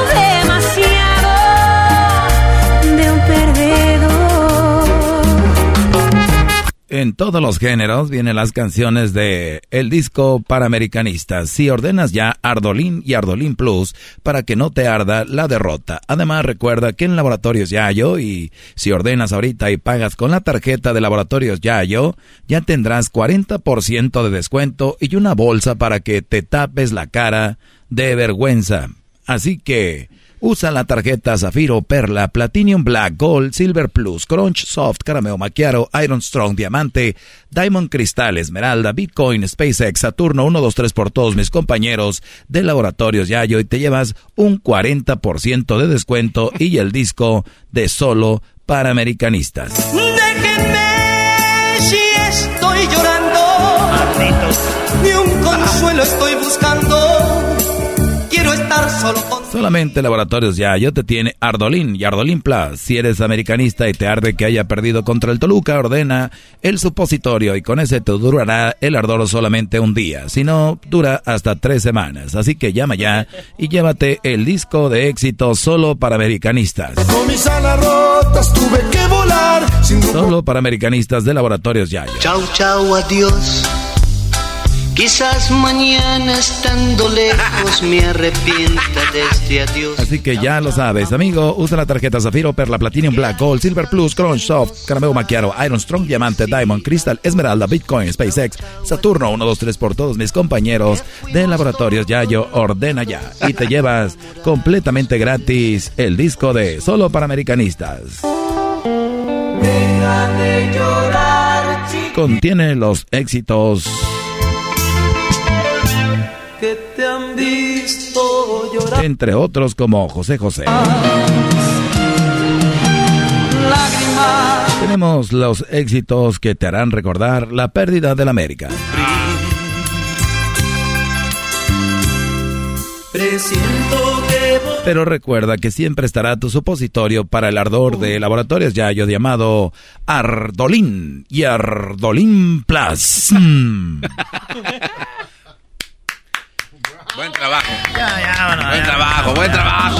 en todos los géneros vienen las canciones de el disco para americanistas. Si ordenas ya Ardolín y Ardolín Plus para que no te arda la derrota. Además recuerda que en Laboratorios Yayo y si ordenas ahorita y pagas con la tarjeta de Laboratorios Yayo, ya tendrás 40% de descuento y una bolsa para que te tapes la cara de vergüenza. Así que Usa la tarjeta Zafiro, Perla, Platinum Black, Gold, Silver Plus, Crunch, Soft, Carameo Macchiato, Iron Strong, Diamante, Diamond Cristal, Esmeralda, Bitcoin, SpaceX, Saturno, 1, 2, 3 por todos mis compañeros de Laboratorios Yayo y te llevas un 40% de descuento y el disco de solo para americanistas. Déjenme si estoy llorando. Ni un consuelo estoy buscando estar solo Solamente Laboratorios Ya, yo te tiene Ardolín y Ardolín Plus. Si eres americanista y te arde que haya perdido contra el Toluca, ordena el supositorio y con ese te durará el ardor solamente un día. Si no, dura hasta tres semanas. Así que llama ya y llévate el disco de éxito solo para americanistas. Con mis alas rotas tuve que volar. Solo para americanistas de Laboratorios Ya. Chau, chau, adiós. Quizás mañana estando lejos me arrepienta de este adiós. Así que ya lo sabes, amigo. Usa la tarjeta Zafiro, Perla, Platinum, Black, Gold, Silver Plus, Crunch, Soft, Caramelo Macchiato, Iron Strong, Diamante, Diamond, Crystal, Esmeralda, Bitcoin, SpaceX, Saturno, 1, 2, 3 por todos mis compañeros de laboratorios Yayo. Ordena ya y te llevas completamente gratis el disco de Solo para Americanistas. Contiene los éxitos llorar. Entre otros como José José. Tenemos los éxitos que te harán recordar la pérdida de la América. Pero recuerda que siempre estará tu supositorio para el ardor de laboratorios Yayo llamado Ardolín y Ardolín Plus. Buen trabajo. Ya, ya, bueno, buen ya, trabajo, buen trabajo.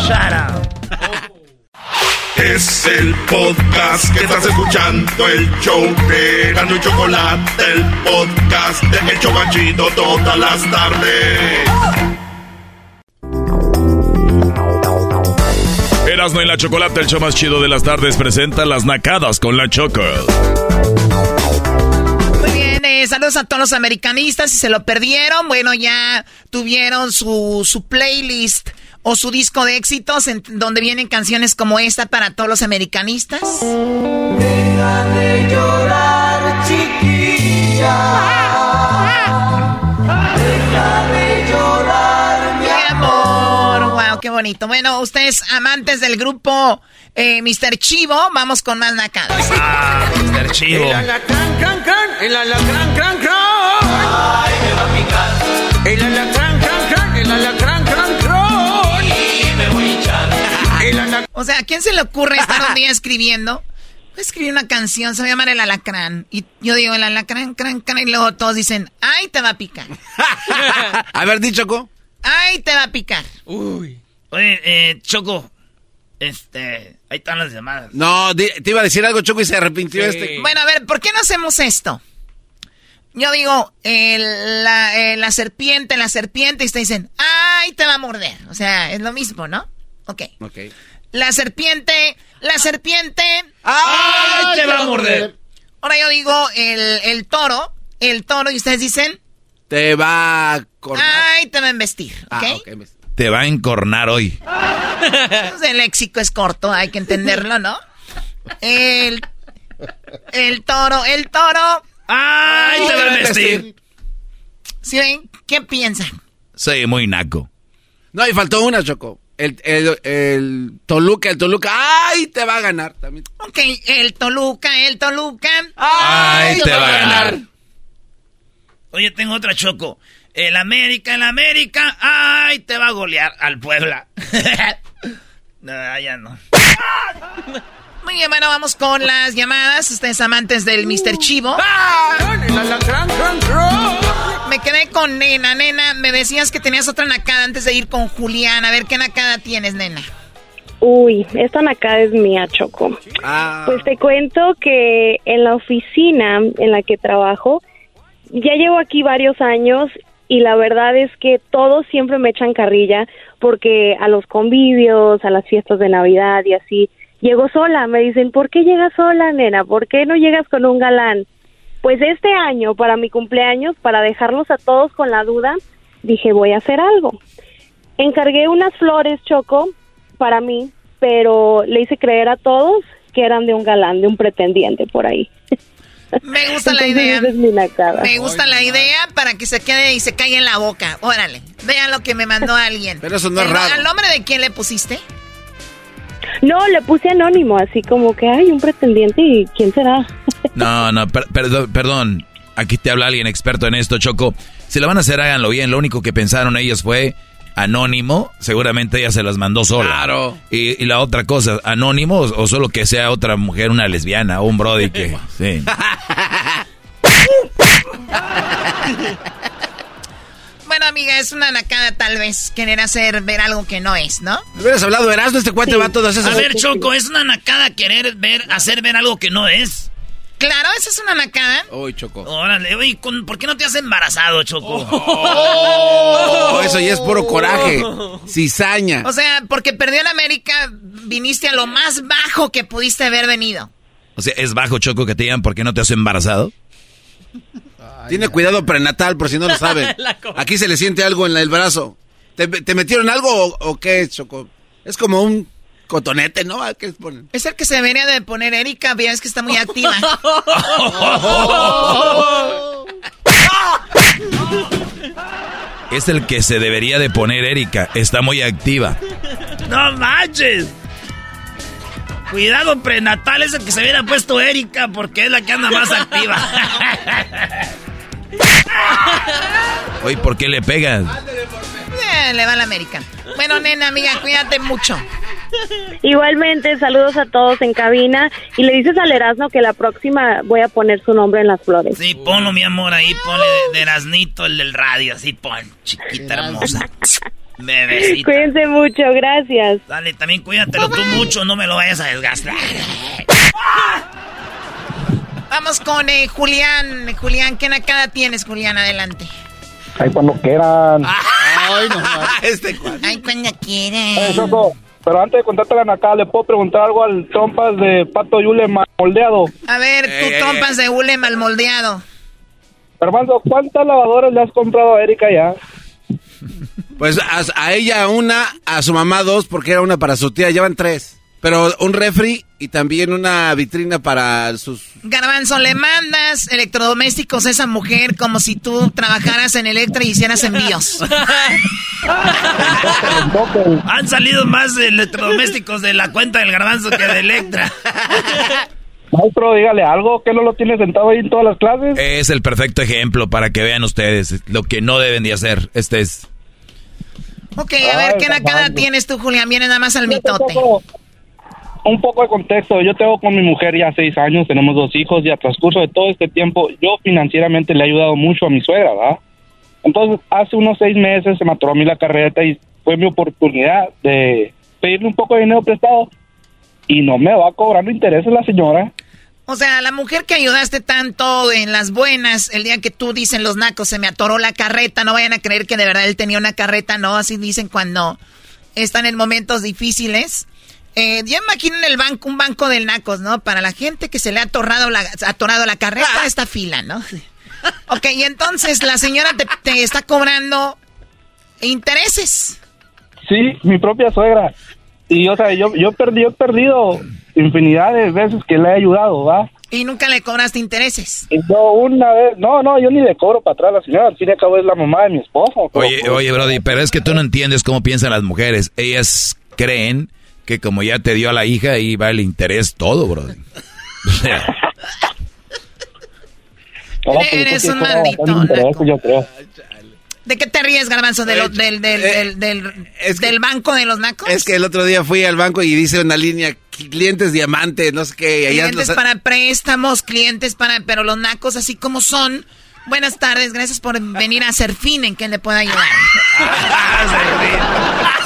Es el podcast que estás escuchando, el show de Gano y Chocolate, el podcast de El Chocachito todas las tardes. Erasmo y la Chocolate, el show más chido de las tardes, presenta las nacadas con la Choco. Eh, saludos a todos los americanistas. Si se lo perdieron, bueno, ya tuvieron su, su playlist o su disco de éxitos en donde vienen canciones como esta para todos los americanistas. Deja de llorar, chiquilla. Deja de llorar, mi amor. Wow, qué bonito. Bueno, ustedes amantes del grupo eh, Mr. Chivo, vamos con más nacadas. Ah, Mr. Chivo. El alacrán, cran, cran. Ay, me va a picar. El alacrán, cran, cran, el alacrán, cran, cran. Y me voy a hinchar. El alacrán. O sea, ¿a quién se le ocurre estar un día escribiendo? Voy a escribir una canción, se va a llamar El Alacrán. Y yo digo, El Alacrán, cran, cran. Y luego todos dicen, ¡ay, te va a picar! A ver, di Choco. ¡Ay, te va a picar! Uy. Oye, eh, Choco, este, ahí están las llamadas. No, te iba a decir algo, Choco, y se arrepintió este. Bueno, a ver, ¿por qué no hacemos esto? Yo digo, la, eh, la serpiente, la serpiente, y ustedes dicen, ¡ay, te va a morder! O sea, es lo mismo, ¿no? Ok. Ok. La serpiente, la serpiente. ¡Ay, te va a morder! Ahora yo digo el, el toro, el toro, y ustedes dicen, Te va a cortar. ¡ay, te va a embestir! ¿Ok? Ah, ok, me- Te va a encornar hoy. El léxico es corto, hay que entenderlo, ¿no? El, el toro, el toro. ¡Ay, te va a vestir! ¿Sí ven? ¿Qué piensan? Soy muy naco. No, y faltó una, Choco. El, el, el Toluca, el Toluca. ¡Ay, te va a ganar también! Ok, el Toluca, el Toluca. Ay, te va a ganar. Oye, tengo otra Choco. El América, el América, ¡ay, te va a golear al Puebla! no, ya no. Muy bien, bueno, vamos con las llamadas. Ustedes amantes del Mr. Chivo. Me quedé con Nena. Nena, me decías que tenías otra nacada antes de ir con Julián. A ver, ¿qué nacada tienes, Nena? Uy, esta acá es mía, Choco. Ah. Pues te cuento que en la oficina en la que trabajo, ya llevo aquí varios años y la verdad es que todos siempre me echan carrilla porque a los convivios, a las fiestas de Navidad y así, llego sola. Me dicen, ¿por qué llegas sola, nena? ¿Por qué no llegas con un galán? Pues este año, para mi cumpleaños, para dejarlos a todos con la duda, dije, voy a hacer algo. Encargué unas flores, Choco, para mí, pero le hice creer a todos que eran de un galán, de un pretendiente por ahí. Me gusta la idea. es. Me gusta la idea para que se quede y se caiga en la boca. Órale, vean lo que me mandó alguien. Pero eso no es ¿El- raro. ¿Al nombre de quién le pusiste? No, le puse anónimo, así como que hay un pretendiente y quién será. No, no, per- perdón, perdón. Aquí te habla alguien experto en esto, Choco. Si lo van a hacer, háganlo bien. Lo único que pensaron ellos fue anónimo. Seguramente ella se las mandó sola. Claro. Y, y la otra cosa, anónimo o, o solo que sea otra mujer, una lesbiana o un brody que... Sí. Bueno, amiga, es una nacada tal vez querer hacer ver algo que no es, ¿no? Hubieras hablado de Erasmo, este cuate va a todas esas... A ver, Choco, es una nacada querer ver, hacer ver algo que no es. Claro, esa es una nacada. Uy, Choco. Órale, ¿con- ¿por qué no te has embarazado, Choco? Oh, eso ya es puro coraje. Cizaña. O sea, porque perdió en América, viniste a lo más bajo que pudiste haber venido. O sea, es bajo, Choco, que te digan por qué no te has embarazado. Tiene cuidado prenatal, por si no lo saben. Aquí se le siente algo en el brazo. ¿Te, te metieron algo o, o qué, Choco? Es como un cotonete, ¿no? ¿A ¿Qué les ponen? Es el que se debería de poner Erika, ya es que está muy activa. Es el que se debería de poner Erika. Está muy activa. ¡No manches! Cuidado prenatal es el que se hubiera puesto Erika porque es la que anda más activa. Oye, ¿por qué le pegas? Eh, le va a la América. Bueno, nena, amiga, cuídate mucho. Igualmente, saludos a todos en cabina y le dices al Erasmo que la próxima voy a poner su nombre en las flores. Sí, ponlo, mi amor, ahí ponle de, de Erasnito, el del radio, así pon, chiquita hermosa. Bebecita. Cuídense mucho, gracias. Dale, también cuídatelo tú mucho, no me lo vayas a desgastar. Vamos con eh, Julián. Julián, ¿qué nacada tienes, Julián? Adelante. Ahí cuando quieran. Ay, no Este cuate. Ay, cuando quieras. Choco, pero antes de contarte la nacada, ¿le puedo preguntar algo al trompas de Pato Yule mal moldeado? A ver, tú Ey, ey, trompas de hule mal moldeado. Hermano, ¿cuántas lavadoras le has comprado a Erika ya? Pues a, a ella una, a su mamá dos, porque era una para su tía, llevan tres. Pero un refri y también una vitrina para sus... Garbanzo, le mandas electrodomésticos a esa mujer como si tú trabajaras en Electra y hicieras envíos. Han salido más electrodomésticos de la cuenta del garbanzo que de Electra. Maestro, dígale algo, que no lo tiene sentado ahí en todas las clases. Es el perfecto ejemplo para que vean ustedes lo que no deben de hacer. Este es... Ok, a ver, Ay, ¿qué nacada tienes tú, Julián? Viene nada más al mitote. Un poco de contexto, yo tengo con mi mujer ya seis años, tenemos dos hijos y a transcurso de todo este tiempo yo financieramente le he ayudado mucho a mi suegra, ¿verdad? Entonces, hace unos seis meses se me atoró a mí la carreta y fue mi oportunidad de pedirle un poco de dinero prestado y no me va cobrando intereses la señora. O sea, la mujer que ayudaste tanto en las buenas, el día que tú dicen los nacos, se me atoró la carreta, no vayan a creer que de verdad él tenía una carreta, no, así dicen cuando están en momentos difíciles. Eh, ya imaginen el banco, un banco del nacos, ¿no? Para la gente que se le ha atorado la, atorado la carreta, esta fila, ¿no? Ok, y entonces la señora te, te está cobrando intereses. Sí, mi propia suegra. Y, o sea, yo, yo, perdí, yo he perdido infinidad de veces que le he ayudado, ¿va? Y nunca le cobraste intereses. Yo una vez, no, no, yo ni le cobro para atrás a la señora, al fin y al cabo es la mamá de mi esposo. Oye, oye, Brody, pero es que tú no entiendes cómo piensan las mujeres. Ellas creen que como ya te dio a la hija, ahí va el interés todo, Brody. O sea, No, pues, Eres un maldito. ¿De qué te ríes, Garbanzo? ¿De lo- del, del, del, del- del banco de los nacos? Es que el otro día fui al banco y dice una línea, clientes diamante, no sé qué. allá clientes los- para préstamos, clientes para... Pero los nacos así como son... Buenas tardes, gracias por venir a Serfín, ¿en qué le puedo ayudar?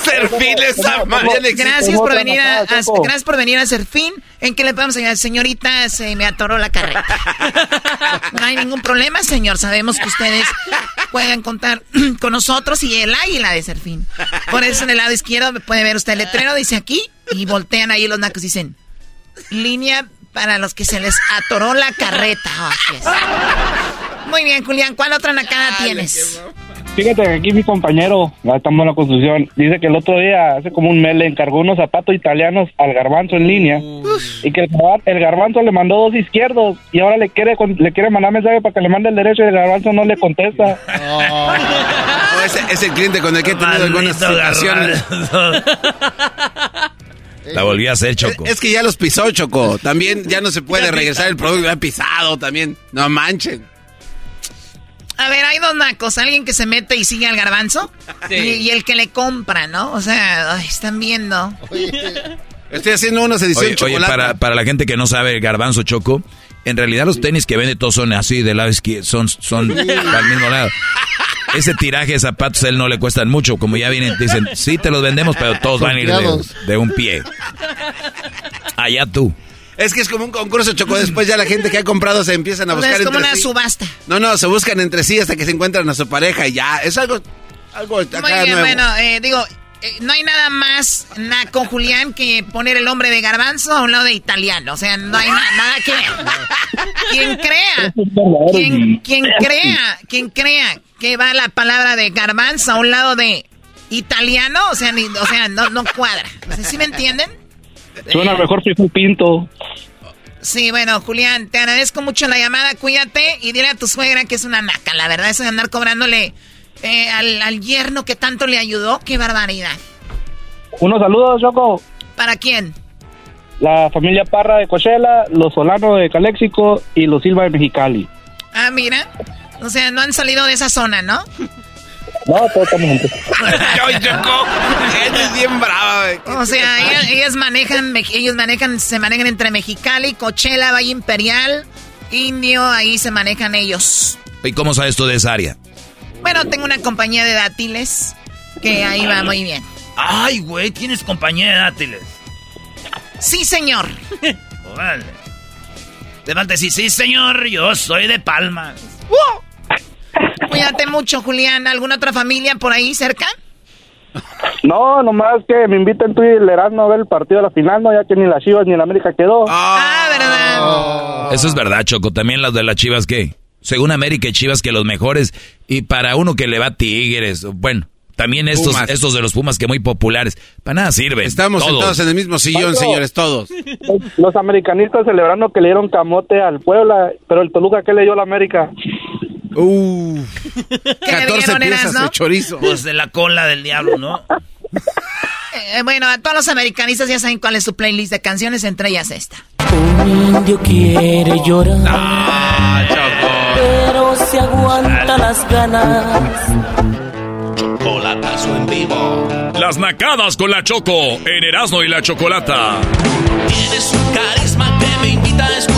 Serfín esa Gracias por venir a, gracias por venir a Serfín. ¿En qué le podemos ayudar? Señorita, se me atoró la carreta. No hay ningún problema, señor. Sabemos que ustedes pueden contar con nosotros y el águila de Serfín. Por eso en el lado izquierdo puede ver usted el letrero, dice aquí, y voltean ahí los nacos y dicen, línea para los que se les atoró la carreta. Oh, Muy bien, Julián, ¿cuál otra nacada tienes? Fíjate que aquí mi compañero, estamos en la construcción, dice que el otro día, hace como un mes, le encargó unos zapatos italianos al garbanzo en línea y que el, garbanzo le mandó dos izquierdos y ahora le quiere le quiere mandar mensaje para que le mande el derecho y el garbanzo no le contesta. Oh. es, el cliente con el que he tenido algunas situaciones. La volví a hacer, Choco. Es, que ya los pisó, Choco. También ya no se puede regresar el producto, lo ha pisado también. No manchen. A ver, hay dos nacos. Alguien que se mete y sigue al garbanzo. Y, el que le compra, ¿no? O sea, están viendo. Estoy haciendo una edición oye, para, para, la gente que no sabe el garbanzo choco, en realidad los tenis que vende todos son así, del lado izquierdo, son, son al mismo lado. Ese tiraje de zapatos a él no le cuestan mucho, como ya vienen, dicen, sí te los vendemos, pero todos van a ir de un pie. Allá tú. Es que es como un concurso, Choco. Después ya la gente que ha comprado se empiezan a buscar entre sí. Es como una subasta. No, no, se buscan entre sí hasta que se encuentran a su pareja y ya. Es algo, algo Muy bien, bueno, eh, digo, eh, no hay nada más con Julián que poner el nombre de garbanzo a un lado de italiano. O sea, no hay nada que Quien crea, quien, quien crea, quien crea que va la palabra de garbanzo a un lado de italiano, o sea, o sea no, no cuadra. ¿Sí me entienden? Suena mejor si es un pinto. Sí, bueno, Julián, te agradezco mucho la llamada, cuídate y dile a tu suegra que es una naca. La verdad, eso de andar cobrándole eh, al, yerno que tanto le ayudó, qué barbaridad. Unos saludos, Choco. ¿Para quién? La familia Parra de Coachella, los Solano de Caléxico y los Silva de Mexicali. Ah, mira. O sea, no han salido de esa zona, ¿no? No, todos estamos juntos. es bien brava, O sea, ellos, manejan, ellos manejan, se manejan entre Mexicali, Coachella, Valle Imperial, Indio, ahí se manejan ellos. ¿Y cómo sabes tú de esa área? Bueno, tengo una compañía de dátiles que ahí va muy bien. Ay, güey, ¿tienes compañía de dátiles? Sí, señor. Órale. Te decir, sí, señor, yo soy de Palma. Cuídate mucho, Julián. ¿Alguna otra familia por ahí cerca? No, nomás que me inviten tú y el Erasmo a ver el partido de la final, no, ya que ni las Chivas ni la América quedó. Ah, ¿verdad? Eso es verdad, Choco. También las de las Chivas, ¿qué? Según América y Chivas, que los mejores. Y para uno que le va Tigres, bueno, también estos, estos de los Pumas que muy populares. Para nada sirve. Estamos todos. sentados en el mismo sillón, señores, todos. Los americanistas celebrando que le dieron camote al Puebla, pero el Toluca, ¿qué le dio a la América? Uh, 14 piezas de chorizo. Pues de la cola del diablo, ¿no? Eh, bueno, a todos los americanistas ya saben cuál es su playlist de canciones, entre ellas esta. Un indio quiere llorar. Ah, pero se aguanta las ganas. Chocolatazo en vivo. Las nacadas con la Choco en Erasmo y la Chocolata. Tienes un carisma que me invita a escucharte.